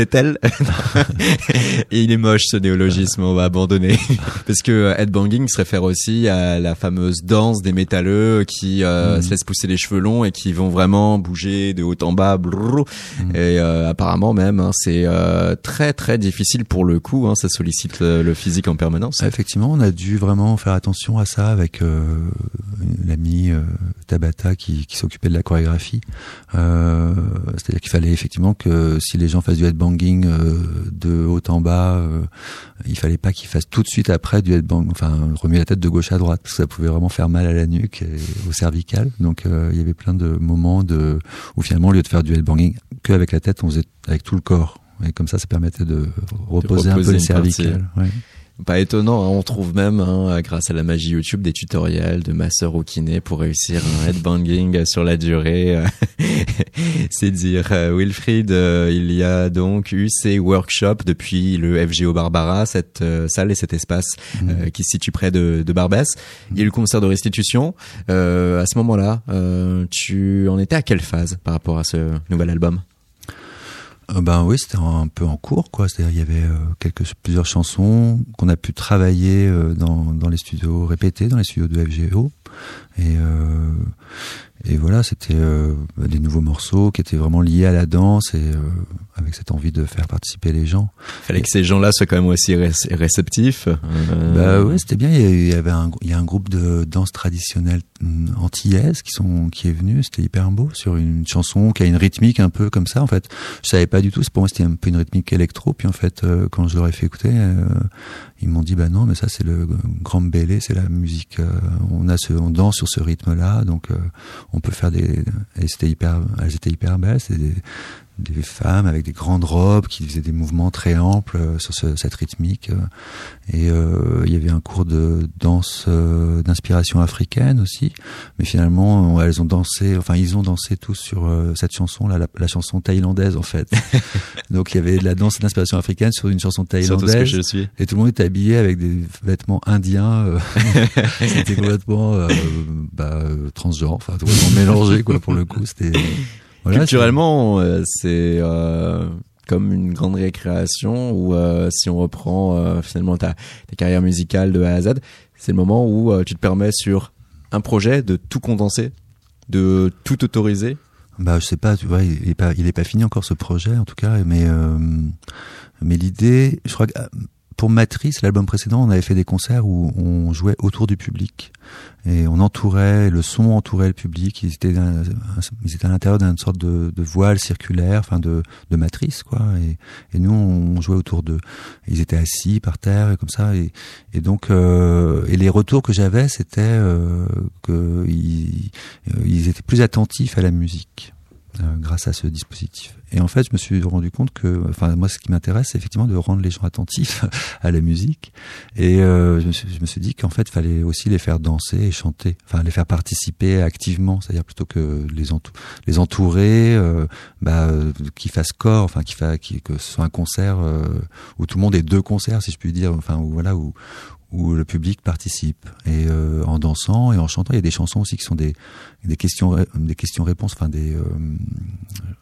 tête tétel et il est moche ce néologisme on va abandonner parce que euh, headbanging se réfère aussi à la fameuse danse des métalleux qui euh, Mm. se laissent pousser les cheveux longs et qui vont vraiment bouger de haut en bas brrr. Mm. et euh, apparemment même hein, c'est euh, très très difficile pour le coup hein, ça sollicite le, le physique en permanence Ah, Effectivement, on a dû vraiment faire attention à ça avec euh, l'ami euh, Tabata qui, qui s'occupait de la chorégraphie. Euh, C'est-à-dire qu'il fallait effectivement que si les gens fassent du headbanging euh, de haut en bas, euh, il fallait pas qu'ils fassent tout de suite après du headbang, enfin remuer la tête de gauche à droite parce que ça pouvait vraiment faire mal à la nuque et au cervical. Donc euh, il y avait plein de moments de où finalement au lieu de faire du headbanging que avec la tête, on faisait avec tout le corps. Et comme ça, ça permettait de reposer, un reposer peu les cervicales. Ouais. Pas étonnant, hein, on trouve même, hein, grâce à la magie YouTube, des tutoriels de masseurs au kiné pour réussir un headbanging sur la durée. C'est dire. Euh, Wilfried, euh, il y a donc eu ces workshops depuis le FGO Barbara, cette euh, salle et cet espace euh, qui se situe près de, de Barbès. Il y a eu le concert de restitution. Euh, à ce moment-là, tu en étais à quelle phase par rapport à ce nouvel album? Euh, ben oui, c'était un peu en cours, quoi. C'est-à-dire il y avait euh, quelques plusieurs chansons qu'on a pu travailler euh, dans, dans les studios répétés, dans les studios de FGO. Et, et voilà, c'était euh, des nouveaux morceaux qui étaient vraiment liés à la danse et euh, avec cette envie de faire participer les gens. Fallait que ces gens-là soient quand même aussi ré- réceptifs. Euh, Bah ouais, c'était bien. Il y avait un, il y a un groupe de danse traditionnelle hum, antillaise qui sont, qui est venu. C'était hyper beau sur une chanson qui a une rythmique un peu comme ça. En fait, je savais pas du tout. Pour moi, c'était un peu une rythmique électro. Puis en fait, euh, quand je leur ai fait écouter, euh, ils m'ont dit bah non, mais ça c'est le grand belé, c'est la musique. euh, on a ce, on danse sur ce rythme-là, donc euh, on peut faire des. Et c'était hyper, elles étaient hyper belles. C'était des, des femmes avec des grandes robes qui faisaient des mouvements très amples euh, sur ce- cette rythmique. euh, et euh, il y avait un cours de danse euh, d'inspiration africaine aussi. Mais finalement, elles ont dansé, enfin ils ont dansé tous sur euh, cette chanson, là, la, la chanson thaïlandaise en fait. Donc il y avait de la danse d'inspiration africaine sur une chanson thaïlandaise. je suis. Et tout le monde était habillé avec des vêtements indiens. euh, c'était complètement euh, bah, euh, transgenre, enfin complètement mélangé quoi pour le coup. C'était voilà, Culturellement, euh, c'est euh, comme une grande récréation où euh, si on reprend euh, finalement ta, ta carrière musicale de A à Z, c'est le moment où euh, tu te permets sur un projet de tout condenser, de tout autoriser. Bah, je sais pas, tu vois, il est pas, il est pas fini encore ce projet, en tout cas, mais, euh, mais l'idée, je crois que pour Matrice, l'album précédent, on avait fait des concerts où on jouait autour du public et on entourait, le son entourait le public. Ils étaient, ils étaient à l'intérieur d'une sorte de, voile circulaire, enfin de, de matrice, quoi. Et, nous, on jouait autour d'eux. Ils étaient assis par terre et comme ça. Et, donc, euh, et les retours que j'avais, c'était euh, que ils, euh, ils étaient plus attentifs à la musique grâce à ce dispositif. Et en fait, je me suis rendu compte que, enfin, moi, ce qui m'intéresse, c'est effectivement de rendre les gens attentifs à la musique. Et euh, je, me suis, je me suis dit qu'en fait, il fallait aussi les faire danser et chanter, enfin, les faire participer activement, c'est-à-dire plutôt que les, entou- les entourer, euh, bah, euh, qu'ils fassent corps, enfin, qu'ils fa qu'ils- que ce soit un concert euh, où tout le monde est deux concerts, si je puis dire, enfin, voilà, où où le public participe et euh, en dansant et en chantant. Il y a des chansons aussi qui sont des des questions des questions réponses, enfin des, euh,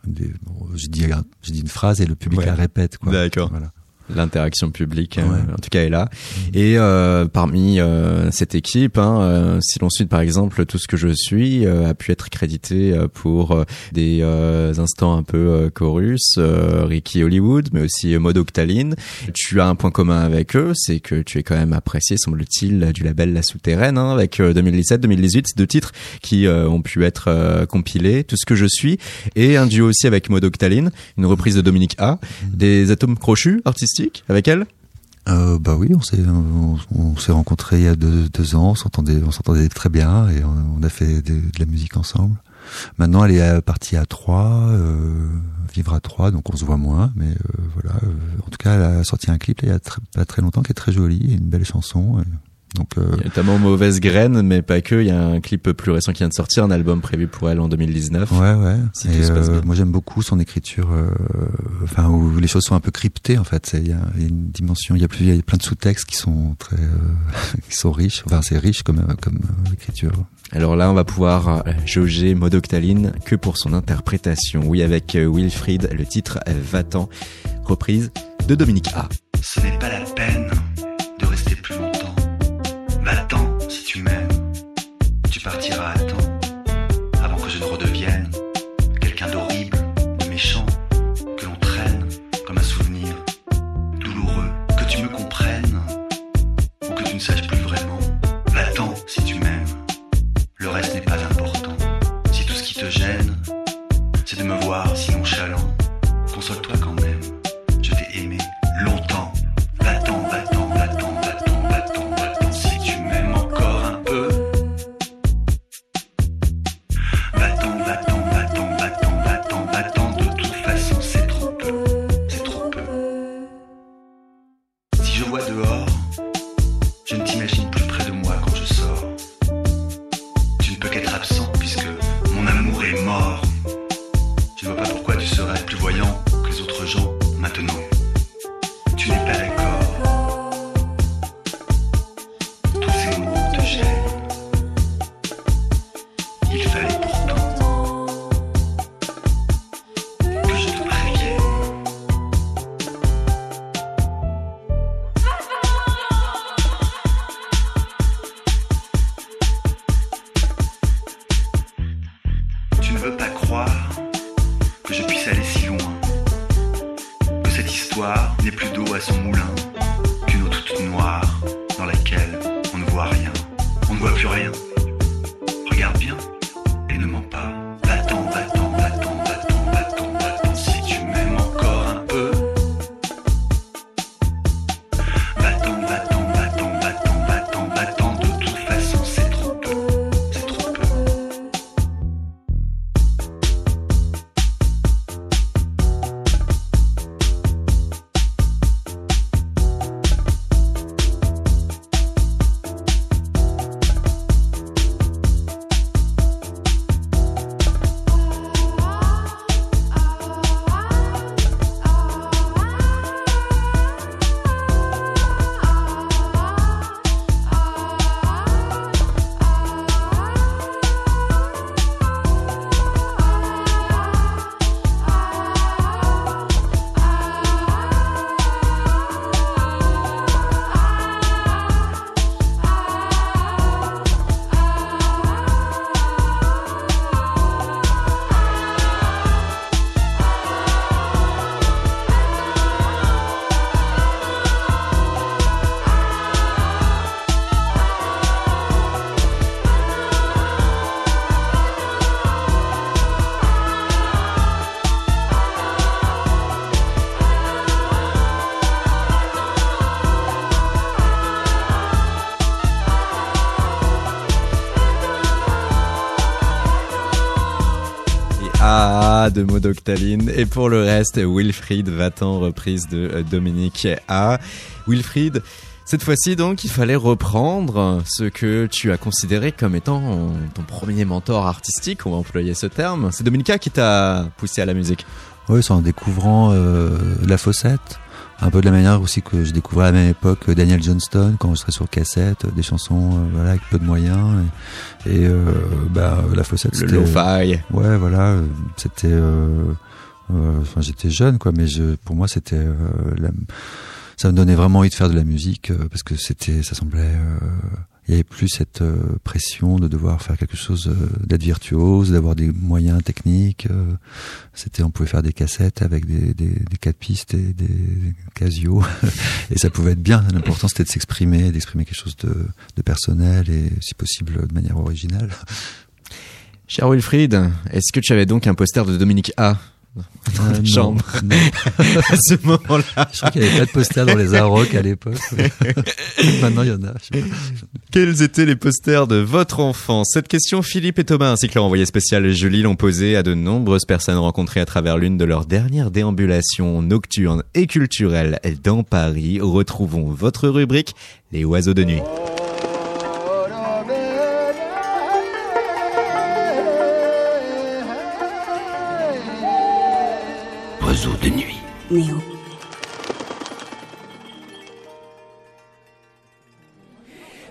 des bon, je dis je dis une phrase et le public Ouais. la répète. Quoi. D'accord. Voilà. L'interaction publique, euh, Ouais. en tout cas, est là. Et euh, parmi euh, cette équipe, hein, euh, si l'on suit par exemple tout ce que je suis, euh, a pu être crédité euh, pour des euh, instants un peu euh, chorus, euh, Ricky Hollywood, mais aussi euh, Maud Octaline. Tu as un point commun avec eux, c'est que tu es quand même apprécié, semble-t-il, du label La Souterraine, hein, avec euh, 2017-2018, deux titres qui euh, ont pu être euh, compilés, Tout ce que je suis, et un duo aussi avec Maud Octaline, une reprise de Dominique A, des atomes crochus avec elle? Euh, bah oui, on s'est on, on s'est rencontrés il y a deux, deux ans, on s'entendait on s'entendait très bien et on, on a fait de, de la musique ensemble. Maintenant, elle est partie à Troyes, euh, vivre à Troyes, donc on se voit moins, mais euh, voilà. euh, en tout cas, elle a sorti un clip là, il y a très, pas très longtemps qui est très joli, et une belle chanson. euh, donc euh, Il y a notamment Mauvaise Graine, mais pas que. Il y a un clip plus récent qui vient de sortir, un album prévu pour elle en 2019. Ouais, ouais. Si et euh, moi, j'aime beaucoup son écriture, euh, enfin où les choses sont un peu cryptées en fait. C'est- Il y, a il y a une dimension, il y a, plus, il y a plein de sous-textes qui sont très, euh, qui sont riches. Enfin, c'est riche comme comme euh, écriture. Alors là, on va pouvoir jauger Maud Octaline que pour son interprétation. Oui, avec Wilfried, le titre Va-t'en, reprise de Dominique A. Ce n'est pas la peine de Maud Octaline. Et pour le reste, Wilfried va-t'en reprise de euh, Dominique A. Wilfried, cette fois-ci donc, il fallait reprendre ce que tu as considéré comme étant ton premier mentor artistique, on va employer ce terme. C'est Dominique A qui t'a poussé à la musique. Oui, c'est en découvrant euh, La Fossette. Un peu de la manière aussi que je découvrais à la même époque euh, Daniel Johnston quand je serais sur cassette, euh, des chansons euh, voilà avec peu de moyens et, et, euh, bah La Fossette Le c'était lo-fi. ouais voilà c'était euh, euh, enfin j'étais jeune quoi mais je pour moi c'était euh, la- ça me donnait vraiment envie de faire de la musique euh, parce que c'était ça semblait euh, il y avait plus cette euh, pression de devoir faire quelque chose euh, d'être virtuose d'avoir des moyens techniques euh, c'était on pouvait faire des cassettes avec des des, des quatre pistes et des, des Casio et ça pouvait être bien. L'important c'était de s'exprimer d'exprimer quelque chose de, de personnel et si possible de manière originale. Cher Wilfried, est-ce que tu avais donc un poster de Dominique A? Euh, chambre non. à ce moment-là Je crois qu'il n'y avait pas de poster dans les Arocs à l'époque. Maintenant, il y en a. Quels étaient les posters de votre enfance Cette question, Philippe et Thomas ainsi que leur envoyé spécial Julie l'ont posée à de nombreuses personnes rencontrées à travers l'une de leurs dernières déambulations nocturnes et culturelles dans Paris. Retrouvons votre rubrique Les oiseaux de nuit. Oiseau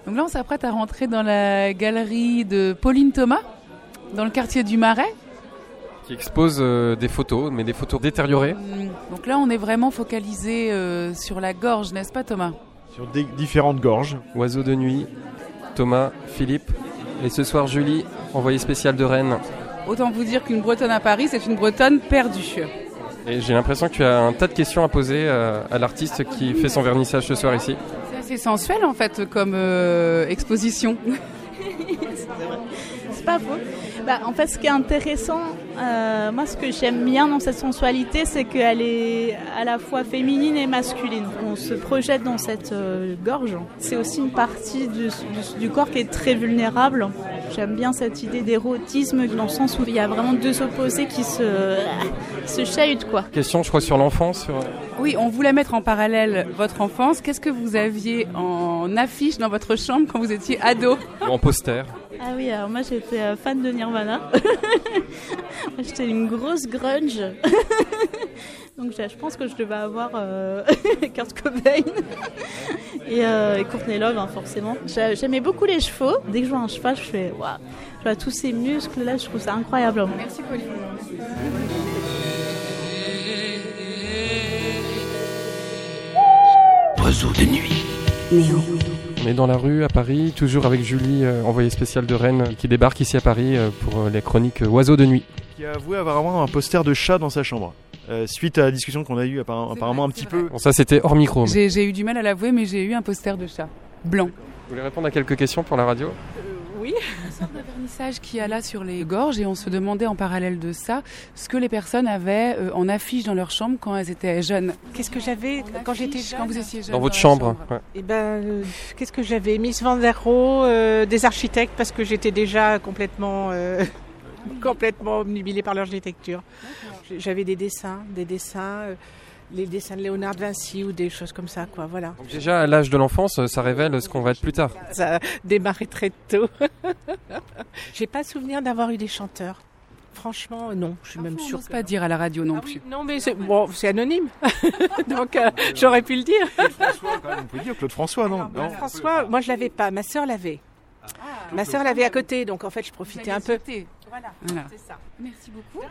Donc là, on s'apprête à rentrer dans la galerie de Pauline Thomas, dans le quartier du Marais. qui expose euh, des photos, mais des photos détériorées. Hum, Donc là, on est vraiment focalisé euh, sur la gorge, n'est-ce pas, Thomas? Sur des différentes gorges. Oiseau de nuit, Thomas, Philippe, et ce soir Julie, envoyée spéciale de Rennes. Autant vous dire qu'une Bretonne à Paris, c'est une Bretonne perdue. Et j'ai l'impression que tu as un tas de questions à poser euh, à l'artiste qui fait son vernissage ce soir ici. C'est assez sensuel, en fait, comme euh, exposition. C'est pas faux. Bah, en fait, ce qui est intéressant, euh, moi, ce que j'aime bien dans cette sensualité, c'est qu'elle est à la fois féminine et masculine. On se projette dans cette euh, gorge. C'est aussi une partie du, corps qui est très vulnérable. J'aime bien cette idée d'érotisme dans le sens où il y a vraiment deux opposés qui se, se chahutent, quoi. Question, je crois, sur l'enfance. Sur... Oui, on voulait mettre en parallèle votre enfance. Qu'est-ce que vous aviez en affiche dans votre chambre quand vous étiez ado ou en poster. Ah oui, alors moi j'étais euh, fan de Nirvana. Moi, j'étais une grosse grunge. Donc je je pense que je devais avoir euh, Kurt Cobain et, euh, et Courtney Love hein, forcément. J'a- J'aimais beaucoup les chevaux. Dès que je vois un cheval, je fais waouh. Je vois tous ces muscles là, je trouve ça incroyable. Merci, Pauline. Oiseau de nuit. Néo. On est dans la rue à Paris, toujours avec Julie, euh, envoyée spéciale de Rennes, qui débarque ici à Paris euh, pour euh, les chroniques euh, Oiseau de nuit. Qui a avoué avoir vraiment un poster de chat dans sa chambre. Euh, suite à la discussion qu'on a eue apparemment, apparemment un petit peu. Bon, ça c'était hors micro. j'ai eu du mal à l'avouer, mais j'ai eu un poster de chat blanc. Vous voulez répondre à quelques questions pour la radio? Oui. Un vernissage qui a là sur les gorges et on se demandait en parallèle de ça ce que les personnes avaient euh, en affiche dans leur chambre quand elles étaient jeunes. Qu'est-ce que j'avais quand j'étais jeune Quand vous étiez jeune. Dans votre la chambre. ouais. Eh ben, euh, qu'est-ce que j'avais? Miss Van der Rohe, euh, des architectes, parce que j'étais déjà complètement, euh, complètement obnubilée par l'architecture. J'avais des dessins, des dessins, euh, les dessins de Léonard de Vinci ou des choses comme ça, quoi. Voilà. Donc déjà à l'âge de l'enfance, ça révèle ce qu'on va être plus tard. Ça a démarré très tôt. J'ai pas souvenir d'avoir eu des chanteurs. Franchement, non. Je suis même sûre. pas dire à la radio non Ah plus. oui, non, mais c'est bon, c'est anonyme. Donc euh, j'aurais pu le dire. François, quand même, on peut dire Claude François, non, non François, moi je l'avais pas, ma sœur l'avait. ma sœur l'avait à côté, donc en fait je profitais un peu. Voilà, Voilà. c'est ça. Merci beaucoup.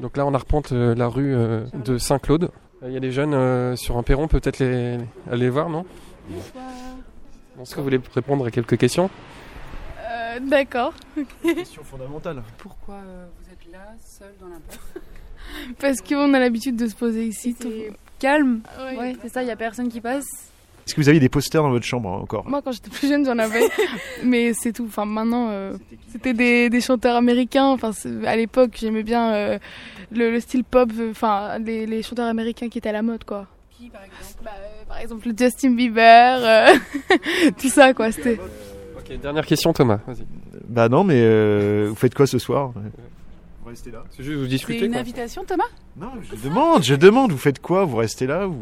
Donc là on arpente euh, la rue euh, de Saint-Claude. Il y a des jeunes euh, sur un perron, peut-être les... aller les voir, non Est-ce que vous voulez répondre à quelques questions Euh, D'accord. Question fondamentale. Pourquoi euh, vous êtes là, seul dans la Parce qu'on a l'habitude de se poser ici. tout- Calme. Ouais. Ouais, c'est ça, il y a personne qui passe. Est-ce que vous aviez des posters dans votre chambre hein, encore? Moi, quand j'étais plus jeune, j'en avais. mais c'est tout. Enfin, maintenant, euh, c'était des, des chanteurs américains. Enfin, c'est- à l'époque, j'aimais bien euh, le, le style pop. euh, Enfin, les, les chanteurs américains qui étaient à la mode, quoi. Qui par exemple? Bah, euh, Par exemple, le Justin Bieber. euh, tout ça, quoi. C'était. Ok, dernière question Thomas, vas-y. Bah non, mais euh, vous faites quoi ce soir? Vous restez là C'est juste vous C'est discutez une quoi. invitation, Thomas? Non, je demande, je demande, vous faites quoi? Vous restez là ou...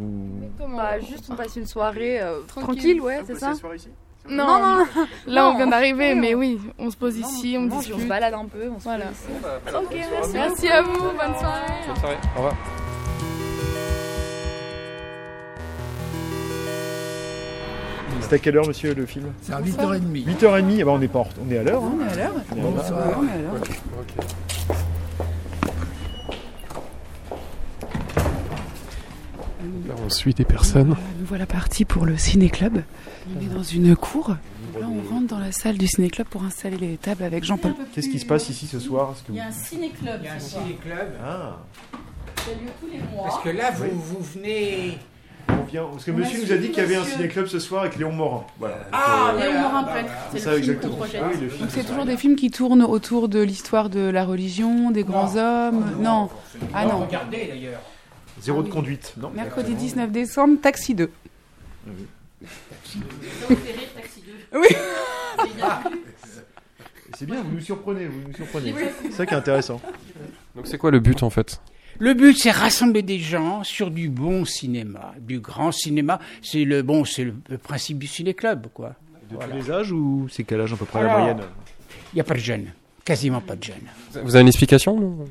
Bah, juste on passe une soirée euh, Tranquille. tranquille, ouais, c'est Vous ça. ici Non, Non, non, là, non. on vient d'arriver, mais oui, on se pose ici, on discute. se balade un peu, on se Voilà. pose ici. Ok, merci. Merci à vous, bonne soirée. Bonne soirée, au revoir. C'est à quelle heure, monsieur, le film? C'est à 8h30. 8h30, eh ben, on est pas on est à l'heure. hein. On est à l'heure. On est à l'heure. Ouais, on est à l'heure. Ok. Là on suit des personnes. Nous voilà partis pour le ciné-club. On est dans une cour. Là, on rentre dans la salle du ciné-club pour installer les tables avec Jean-Paul. Qu'est-ce qui se passe ici ce soir? Que Il y a un ciné-club. Il y a un ciné-club. Ah, Ça a lieu tous les mois. Parce que là, vous, vous venez. on vient... Parce que On monsieur nous a dit qu'il y avait un ciné-club ce soir avec Léon Morin. Voilà. Ah, euh, Léon Morin peintre. c'est ça le film qu'on exactement. projette. Ah oui, le film. Donc c'est toujours des films qui tournent autour de l'histoire de la religion, des grands hommes. Non. Ah non. Regardez d'ailleurs. Zéro de conduite, non Mercredi 19 décembre, Taxi 2. Ça vous fait rire, Taxi 2. Oui. C'est bien, vous nous surprenez, vous nous surprenez. C'est ça qui est intéressant. Donc c'est quoi le but en fait? Le but, c'est rassembler des gens sur du bon cinéma, du grand cinéma. C'est le bon, c'est le, le principe du ciné-club, quoi. De Voilà. tous les âges ou c'est quel âge à peu près la moyenne? Il n'y a pas de jeunes, quasiment pas de jeunes. Vous avez une explication non?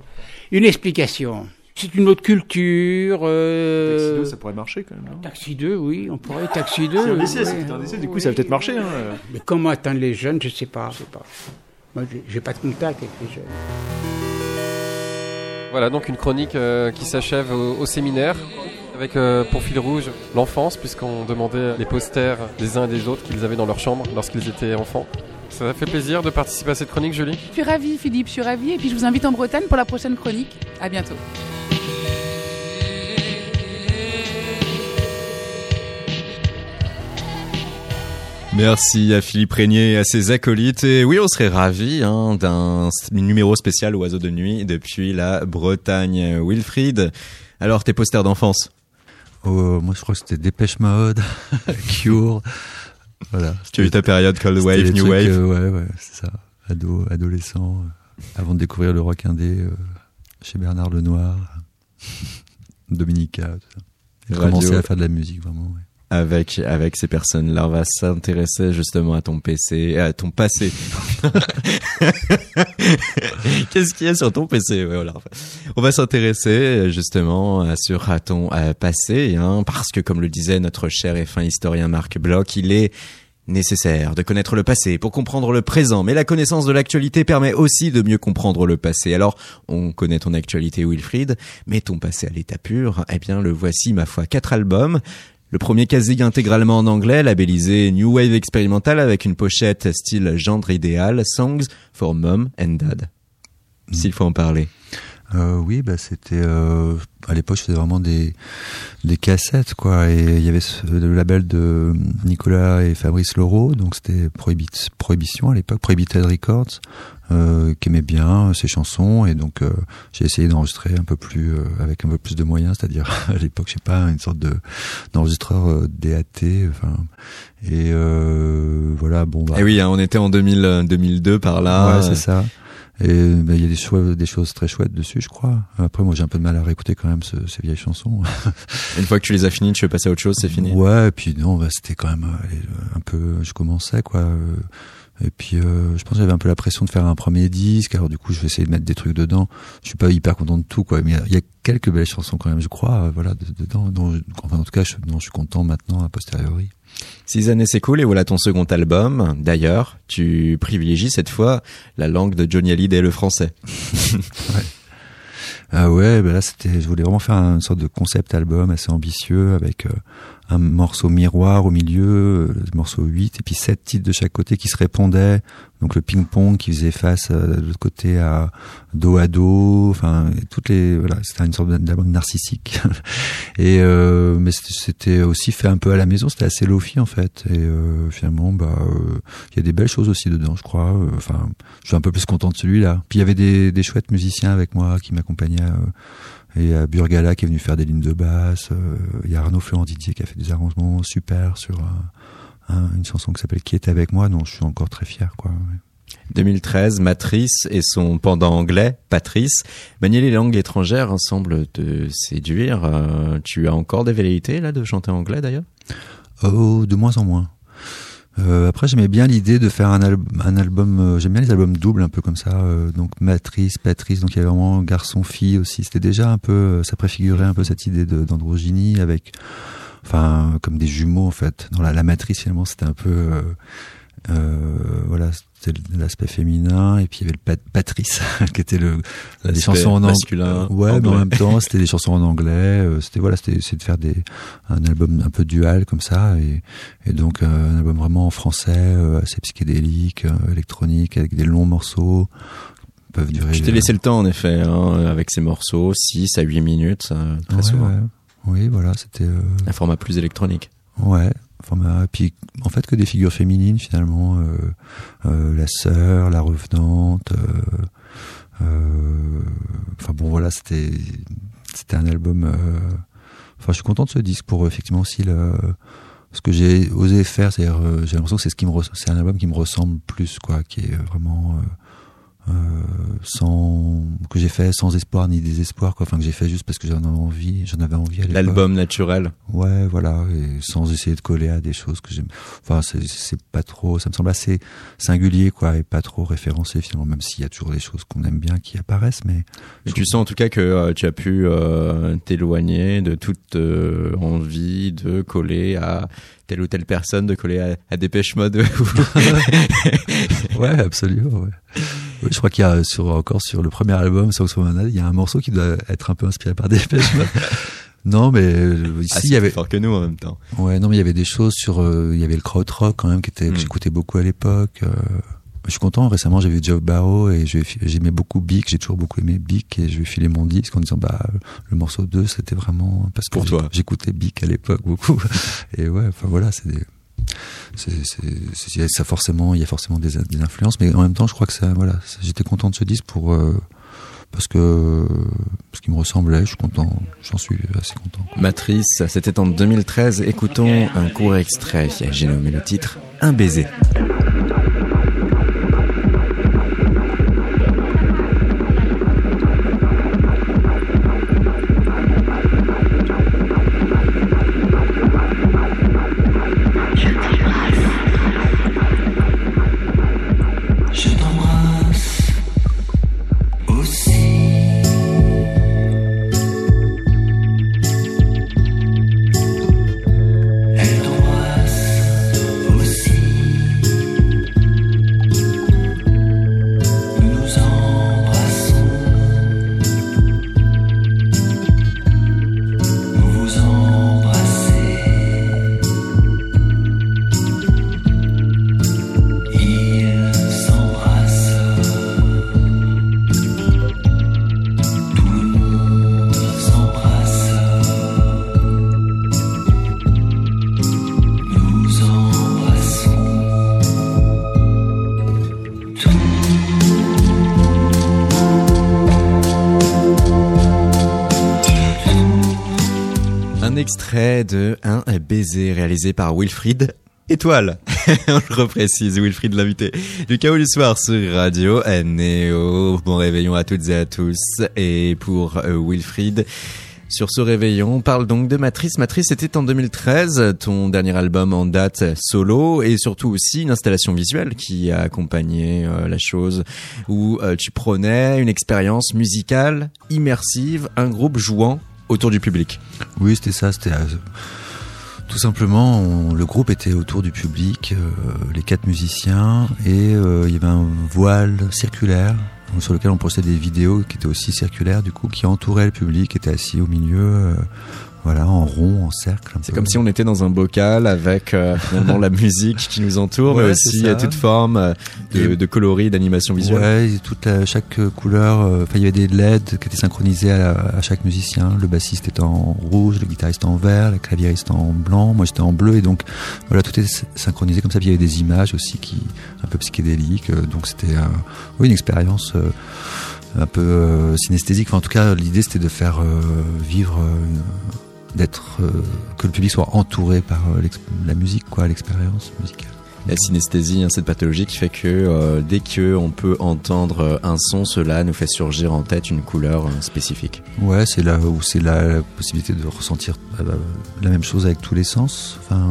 Une explication. C'est une autre culture. Euh... Taxi 2, ça pourrait marcher quand même. non? Taxi 2, oui, on pourrait. Taxi 2. C'est un essai, c'est un essai, du coup ça va peut-être marcher. Hein. Mais comment atteindre les jeunes, je sais pas. Je sais pas. Moi, j'ai- pas de contact avec les jeunes. Voilà donc une chronique euh, qui s'achève au, au séminaire avec euh, pour fil rouge l'enfance puisqu'on demandait les posters des uns et des autres qu'ils avaient dans leur chambre lorsqu'ils étaient enfants. Ça fait plaisir de participer à cette chronique Julie? Je suis ravie, Philippe, je suis ravie. Et puis je vous invite en Bretagne pour la prochaine chronique. À bientôt. Merci à Philippe Régnier et à ses acolytes. Et oui, on serait ravis hein, d'un numéro spécial Oiseau de nuit depuis la Bretagne. Wilfried, alors tes posters d'enfance? Oh, moi, je crois que c'était Dépêche Mode, Cure. Voilà. Tu as eu ta période Cold Wave, New trucs, Wave euh, Ouais, ouais, c'est ça. Ado, adolescent, euh, avant de découvrir le rock indé euh, chez Bernard Lenoir, Dominica, tout ça. J'ai commencé à faire de la musique, vraiment. ouais. Avec avec ces personnes-là. On va s'intéresser justement à ton PC, à ton passé. Qu'est-ce qu'il y a sur ton PC Ouais, voilà. On va s'intéresser justement à, sur à ton à passé, hein, parce que comme le disait notre cher et fin historien Marc Bloch, il est nécessaire de connaître le passé pour comprendre le présent, mais la connaissance de l'actualité permet aussi de mieux comprendre le passé. Alors, on connaît ton actualité Wilfried, mais ton passé à l'état pur, eh bien le voici ma foi, quatre albums, le premier quasi intégralement en anglais, labellisé New Wave expérimental avec une pochette style gendre idéal, Songs for Mom and Dad. S'il faut en parler. Euh, oui, bah c'était euh, à l'époque je faisais vraiment des des cassettes quoi. Et il y avait ce, le label de Nicolas et Fabrice Laureau donc c'était Prohibi- Prohibition à l'époque Prohibited Records euh, qui aimait bien ces chansons. Et donc euh, j'ai essayé d'enregistrer un peu plus euh, avec un peu plus de moyens. C'est-à-dire à l'époque je sais pas une sorte de d'enregistreur euh, DAT enfin. Et euh, voilà bon bah, Et oui, hein, on était en 2000, euh, 2002 par là. Ouais, c'est ça. Et ben, il y a des, des choses très chouettes dessus, je crois. Après, moi, j'ai un peu de mal à réécouter quand même ce- ces vieilles chansons. Une fois que tu les as finis, tu veux passer à autre chose, c'est fini. Ouais, et puis non, bah, c'était quand même un peu. Je commençais quoi. Et puis, euh, je pense que j'avais un peu la pression de faire un premier disque. Alors du coup, je vais essayer de mettre des trucs dedans. Je suis pas hyper content de tout, quoi. Mais il y a- il y, a quelques belles chansons quand même, je crois. euh, voilà, de- dedans. dont enfin, en tout cas, je, dont je suis content maintenant a posteriori. Six années s'écoulent et voilà ton second album. D'ailleurs, tu privilégies cette fois la langue de Johnny Hallyday, le français. Ah ouais, ben là c'était, je voulais vraiment faire une sorte de concept album assez ambitieux avec euh, un morceau miroir au milieu, euh, morceau 8 et puis sept titres de chaque côté qui se répondaient. Donc le ping-pong qui faisait face euh, de l'autre côté à dos à dos, enfin toutes les voilà, c'était une sorte d'album narcissique. et euh, mais c'était- aussi fait un peu à la maison, c'était assez lofi en fait et euh, finalement bah euh, il y a des belles choses aussi dedans, je crois. Euh, Enfin, je suis un peu plus content de celui-là. Puis il y avait des, des chouettes musiciens avec moi qui m'accompagnaient. et a Burgala qui est venu faire des lignes de basse. Il y a Arnaud Florent Didier qui a fait des arrangements super sur un- un- une chanson qui s'appelle Qui est avec moi, dont je suis encore très fier. Quoi. ouais. 2013, Matrice et son pendant anglais, Patrice. Manier les langues étrangères hein, semble te séduire. Euh, tu as encore des velléités là de chanter anglais d'ailleurs? Oh, de moins en moins. Euh, après, j'aimais bien l'idée de faire un, al- un album. euh, J'aime bien les albums doubles, un peu comme ça. euh, donc Matrice, Patrice. Donc il y avait vraiment garçon-fille aussi. C'était déjà un peu. euh, Ça préfigurait un peu cette idée d'androgynie avec, enfin, comme des jumeaux en fait. Dans la, la matrice finalement, c'était un peu. euh, euh, voilà, c'était l'aspect féminin et puis il y avait le pat- Patrice qui était le des chansons en anglais. Ouais, mais en même temps, c'était des chansons en anglais. euh, C'était voilà, c'était c'est de faire des un album un peu dual comme ça et et donc euh, un album vraiment en français, euh, assez psychédélique, euh, électronique, avec des longs morceaux peuvent durer. Je t'ai laissé le temps en effet, hein, avec ces morceaux, 6 à 8 minutes, très Ouais, souvent. ouais. Oui, voilà, c'était. euh, Un format plus électronique. Ouais. Format, et puis en fait que des figures féminines finalement, euh, euh, la sœur, la revenante. Enfin bon voilà, c'était c'était un album. Enfin, je suis content de ce disque pour effectivement aussi le ce que j'ai osé faire, c'est-à-dire euh, j'ai l'impression que c'est ce qui me c'est un album qui me ressemble plus quoi, qui est vraiment euh, euh, sans que j'ai fait sans espoir ni désespoir quoi, enfin que j'ai fait juste parce que j'en avais envie, j'en avais envie à l'époque. L'album naturel. Ouais, voilà, et sans essayer de coller à des choses que j'aime. Enfin, c'est pas trop, ça me semble assez singulier, quoi, et pas trop référencé finalement, même s'il y a toujours des choses qu'on aime bien qui apparaissent, mais. Mais tu sens en tout cas que euh, tu as pu euh, t'éloigner de toute envie de coller à telle ou telle personne, de coller à, à Dépêche Mode. ouais, absolument, ouais. Oui, je crois qu'il y a sur, encore sur le premier album, Songs from il y a un morceau qui doit être un peu inspiré par des. Non, mais euh, ici Ah, il y avait fort que nous en même temps. Ouais, non, mais il y avait des choses sur, euh, il y avait le krautrock quand même qui était, Mm. que j'écoutais beaucoup à l'époque. euh, je suis content. Récemment, j'ai vu Joe Barrow et j'aimais beaucoup Bic. J'ai toujours beaucoup aimé Bic et je lui ai filé mon disque en disant bah le morceau 2 c'était vraiment parce que Pour toi. J'écoutais Bic à l'époque beaucoup et ouais, enfin voilà, c'est des c'est ça forcément il y a forcément des, influences mais en même temps je crois que voilà j'étais content de ce disque pour euh, parce que parce qu'il me ressemblait je suis content j'en suis assez content Matrice, c'était en 2013. Écoutons un court extrait. J'ai nommé le titre Un baiser. Réalisé par Wilfried Étoile. On le reprécise, Wilfried l'invité du chaos du soir sur Radio Néo. Bon réveillon à toutes et à tous. Et pour euh, Wilfried, sur ce réveillon, on parle donc de Matrice. Matrice était en 2013, ton dernier album en date solo et surtout aussi une installation visuelle qui a accompagné euh, la chose où euh, tu prenais une expérience musicale immersive, un groupe jouant autour du public. Oui, c'était ça, c'était tout simplement, le groupe était autour du public, euh, les quatre musiciens, et euh, il y avait un voile circulaire sur lequel on postait des vidéos qui étaient aussi circulaires, du coup, qui entouraient le public, qui était assis au milieu, euh, voilà, en rond, en cercle. C'est comme si on était dans un bocal avec euh, finalement la musique qui nous entoure, mais Ouais, aussi ça. euh, toute forme euh, de, de coloris, d'animation visuelle. Ouais, toute la- chaque couleur, euh, enfin il y avait des LED qui étaient synchronisés à, à chaque musicien. Le bassiste était en rouge, le guitariste en vert, le claviériste en blanc, moi j'étais en bleu et donc voilà tout est synchronisé comme ça. Puis il y avait des images aussi qui un peu psychédéliques, euh, donc c'était euh, oui une expérience euh, un peu synesthésique. Enfin en tout cas l'idée c'était de faire vivre, d'être euh, que le public soit entouré par euh, la musique quoi, l'expérience musicale. La synesthésie, hein, cette pathologie qui fait que euh, dès que on peut entendre un son, cela nous fait surgir en tête une couleur euh, spécifique. Ouais, c'est là où c'est la possibilité de ressentir la même chose avec tous les sens. Enfin,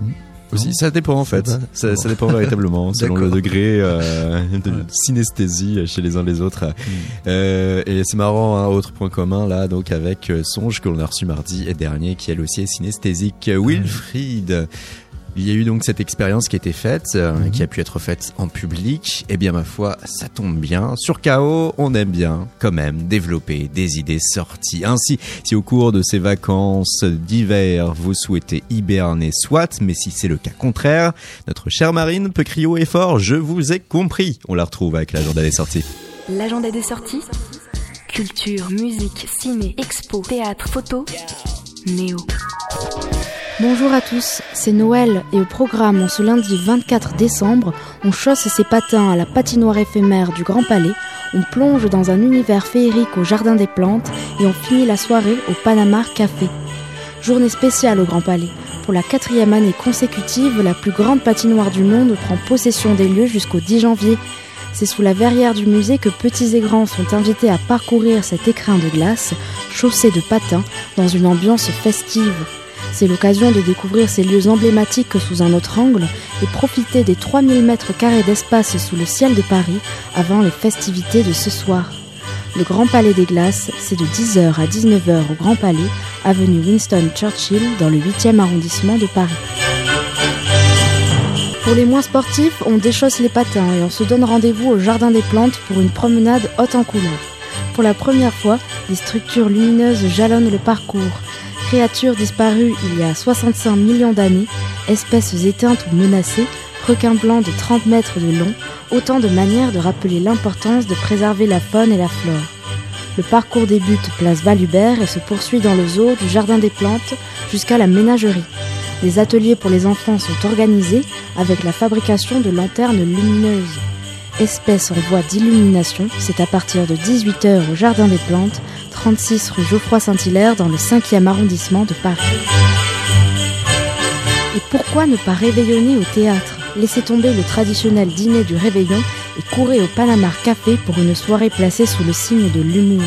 hmm, Aussi, non ça dépend en fait. Ça va Ça, dépend véritablement selon le degré euh, de synesthésie chez les uns les autres. Euh, et c'est marrant, un autre point commun là, donc avec euh, Songe que l'on a reçu mardi dernier, qui elle aussi est synesthésique. Wilfried. Il y a eu donc cette expérience qui a été faite, euh, qui a pu être faite en public. Eh bien, ma foi, ça tombe bien. Sur KO, on aime bien, quand même, développer des idées sorties. Ainsi, si au cours de ces vacances d'hiver, vous souhaitez hiberner, soit, mais si c'est le cas contraire, notre chère Marine peut crier haut et fort, je vous ai compris. On la retrouve avec l'agenda des sorties. L'agenda des sorties Culture, musique, ciné, expo, théâtre, photo. Néo. Bonjour à tous, c'est Noël et au programme ce lundi 24 décembre, on chausse ses patins à la patinoire éphémère du Grand Palais, on plonge dans un univers féerique au Jardin des Plantes et on finit la soirée au Panamar Café. Journée spéciale au Grand Palais. Pour la quatrième année consécutive, la plus grande patinoire du monde prend possession des lieux jusqu'au 10 janvier. C'est sous la verrière du musée que petits et grands sont invités à parcourir cet écrin de glace, chaussé de patins, dans une ambiance festive. C'est l'occasion de découvrir ces lieux emblématiques sous un autre angle et profiter des 3000 mètres carrés d'espace sous le ciel de Paris avant les festivités de ce soir. Le Grand Palais des Glaces, c'est de 10h à 19h au Grand Palais, avenue Winston Churchill, dans le 8e arrondissement de Paris. Pour les moins sportifs, on déchausse les patins et on se donne rendez-vous au Jardin des Plantes pour une promenade haute en couleurs. Pour la première fois, des structures lumineuses jalonnent le parcours. Créatures disparues il y a 65 millions d'années, espèces éteintes ou menacées, requins blancs de 30 mètres de long, autant de manières de rappeler l'importance de préserver la faune et la flore. Le parcours débute place Valubert et se poursuit dans le zoo du Jardin des Plantes jusqu'à la ménagerie. Des ateliers pour les enfants sont organisés avec la fabrication de lanternes lumineuses. Espèce en voie d'illumination, c'est à partir de 18h au Jardin des Plantes, 36 rue Geoffroy Saint-Hilaire dans le 5e arrondissement de Paris. Et pourquoi ne pas réveillonner au théâtre? Laissez tomber le traditionnel dîner du réveillon et courez au Panamar Café pour une soirée placée sous le signe de l'humour.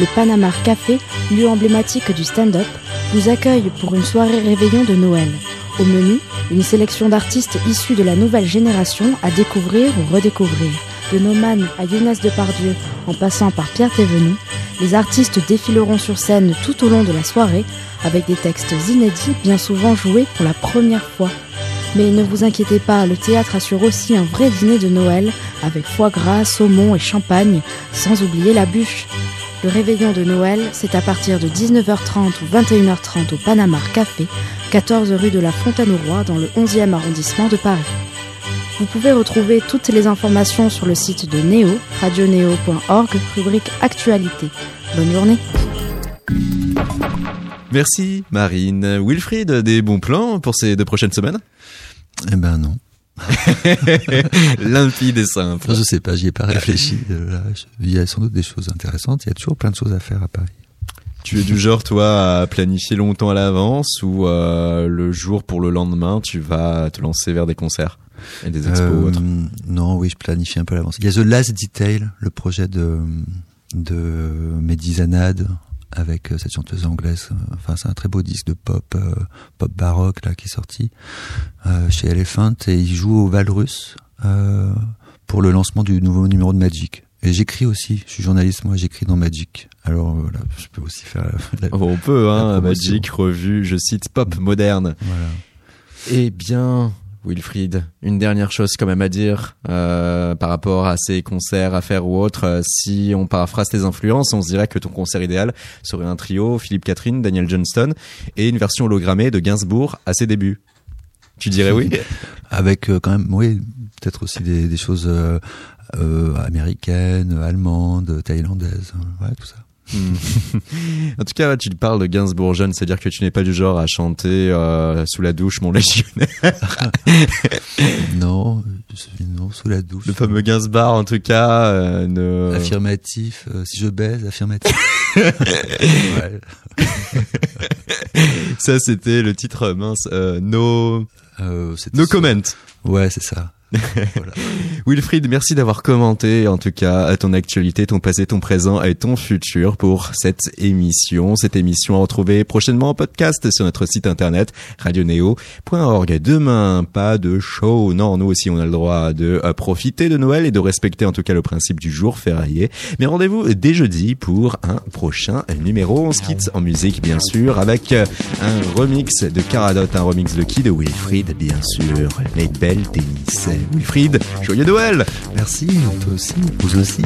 Le Panamar Café, lieu emblématique du stand-up, vous accueille pour une soirée réveillon de Noël. Au menu, une sélection d'artistes issus de la nouvelle génération à découvrir ou redécouvrir. De Noman à Younes Depardieu, en passant par Pierre Thévenu, les artistes défileront sur scène tout au long de la soirée avec des textes inédits bien souvent joués pour la première fois. Mais ne vous inquiétez pas, le théâtre assure aussi un vrai dîner de Noël avec foie gras, saumon et champagne, sans oublier la bûche. Le réveillon de Noël, c'est à partir de 19h30 ou 21h30 au Panamar Café, 14 rue de la Fontaine-au-Roi dans le 11e arrondissement de Paris. Vous pouvez retrouver toutes les informations sur le site de Néo, radioneo.org, rubrique Actualité. Bonne journée Merci Marine. Wilfried, des bons plans pour ces deux prochaines semaines? Eh ben non. Limpide et simple. Je sais pas, j'y ai pas réfléchi. Il y a sans doute des choses intéressantes. Il y a toujours plein de choses à faire à Paris. Tu es du genre, toi, à planifier longtemps à l'avance ou euh, le jour pour le lendemain, tu vas te lancer vers des concerts? Et des expos ou Euh, non, oui, je planifie un peu à l'avance. Il y a The Last Detail, le projet de de avec euh, cette chanteuse anglaise. Enfin, c'est un très beau disque de pop euh, pop baroque là qui est sorti euh, chez Elephant et il joue au Valrus euh, pour le lancement du nouveau numéro de Magic. Et j'écris aussi, je suis journaliste, moi j'écris dans Magic. Alors voilà, je peux aussi faire la, Oh, On peut, hein. Magic, revue, je cite, pop moderne. Voilà. Eh bien, Wilfried, une dernière chose quand même à dire euh, par rapport à ces concerts à faire ou autres. Euh, si on paraphrase tes influences, on se dirait que ton concert idéal serait un trio Philippe Catherine, Daniel Johnston et une version hologrammée de Gainsbourg à ses débuts. Tu dirais oui? Avec euh, quand même, oui, peut-être aussi des, des choses euh, américaines, allemandes, thaïlandaises, ouais, tout ça. Hmm. en tout cas, tu parles de Gainsbourg jeune, c'est-à-dire que tu n'es pas du genre à chanter euh, sous la douche mon légionnaire. non, suis non sous la douche. Le fameux Gainsbourg, en tout cas, euh, ne... Affirmatif, euh, si je baise, affirmatif. Ça, c'était le titre mince. Euh, no, Euh, no comment. Ouais, c'est ça. Wilfried, merci d'avoir commenté en tout cas ton actualité, ton passé, ton présent et ton futur pour cette émission. Cette émission à retrouver prochainement en podcast sur notre site internet radioneo.org. Demain, pas de show. Non, nous aussi on a le droit de euh, profiter de Noël et de respecter en tout cas le principe du jour férié. Mais rendez-vous dès jeudi pour un prochain numéro. On se quitte en musique bien sûr avec euh, un remix de Caradot, un remix de qui De Wilfried bien sûr. Les belles Tennis. Wilfried, joyeux Noël Merci, toi aussi, vous aussi.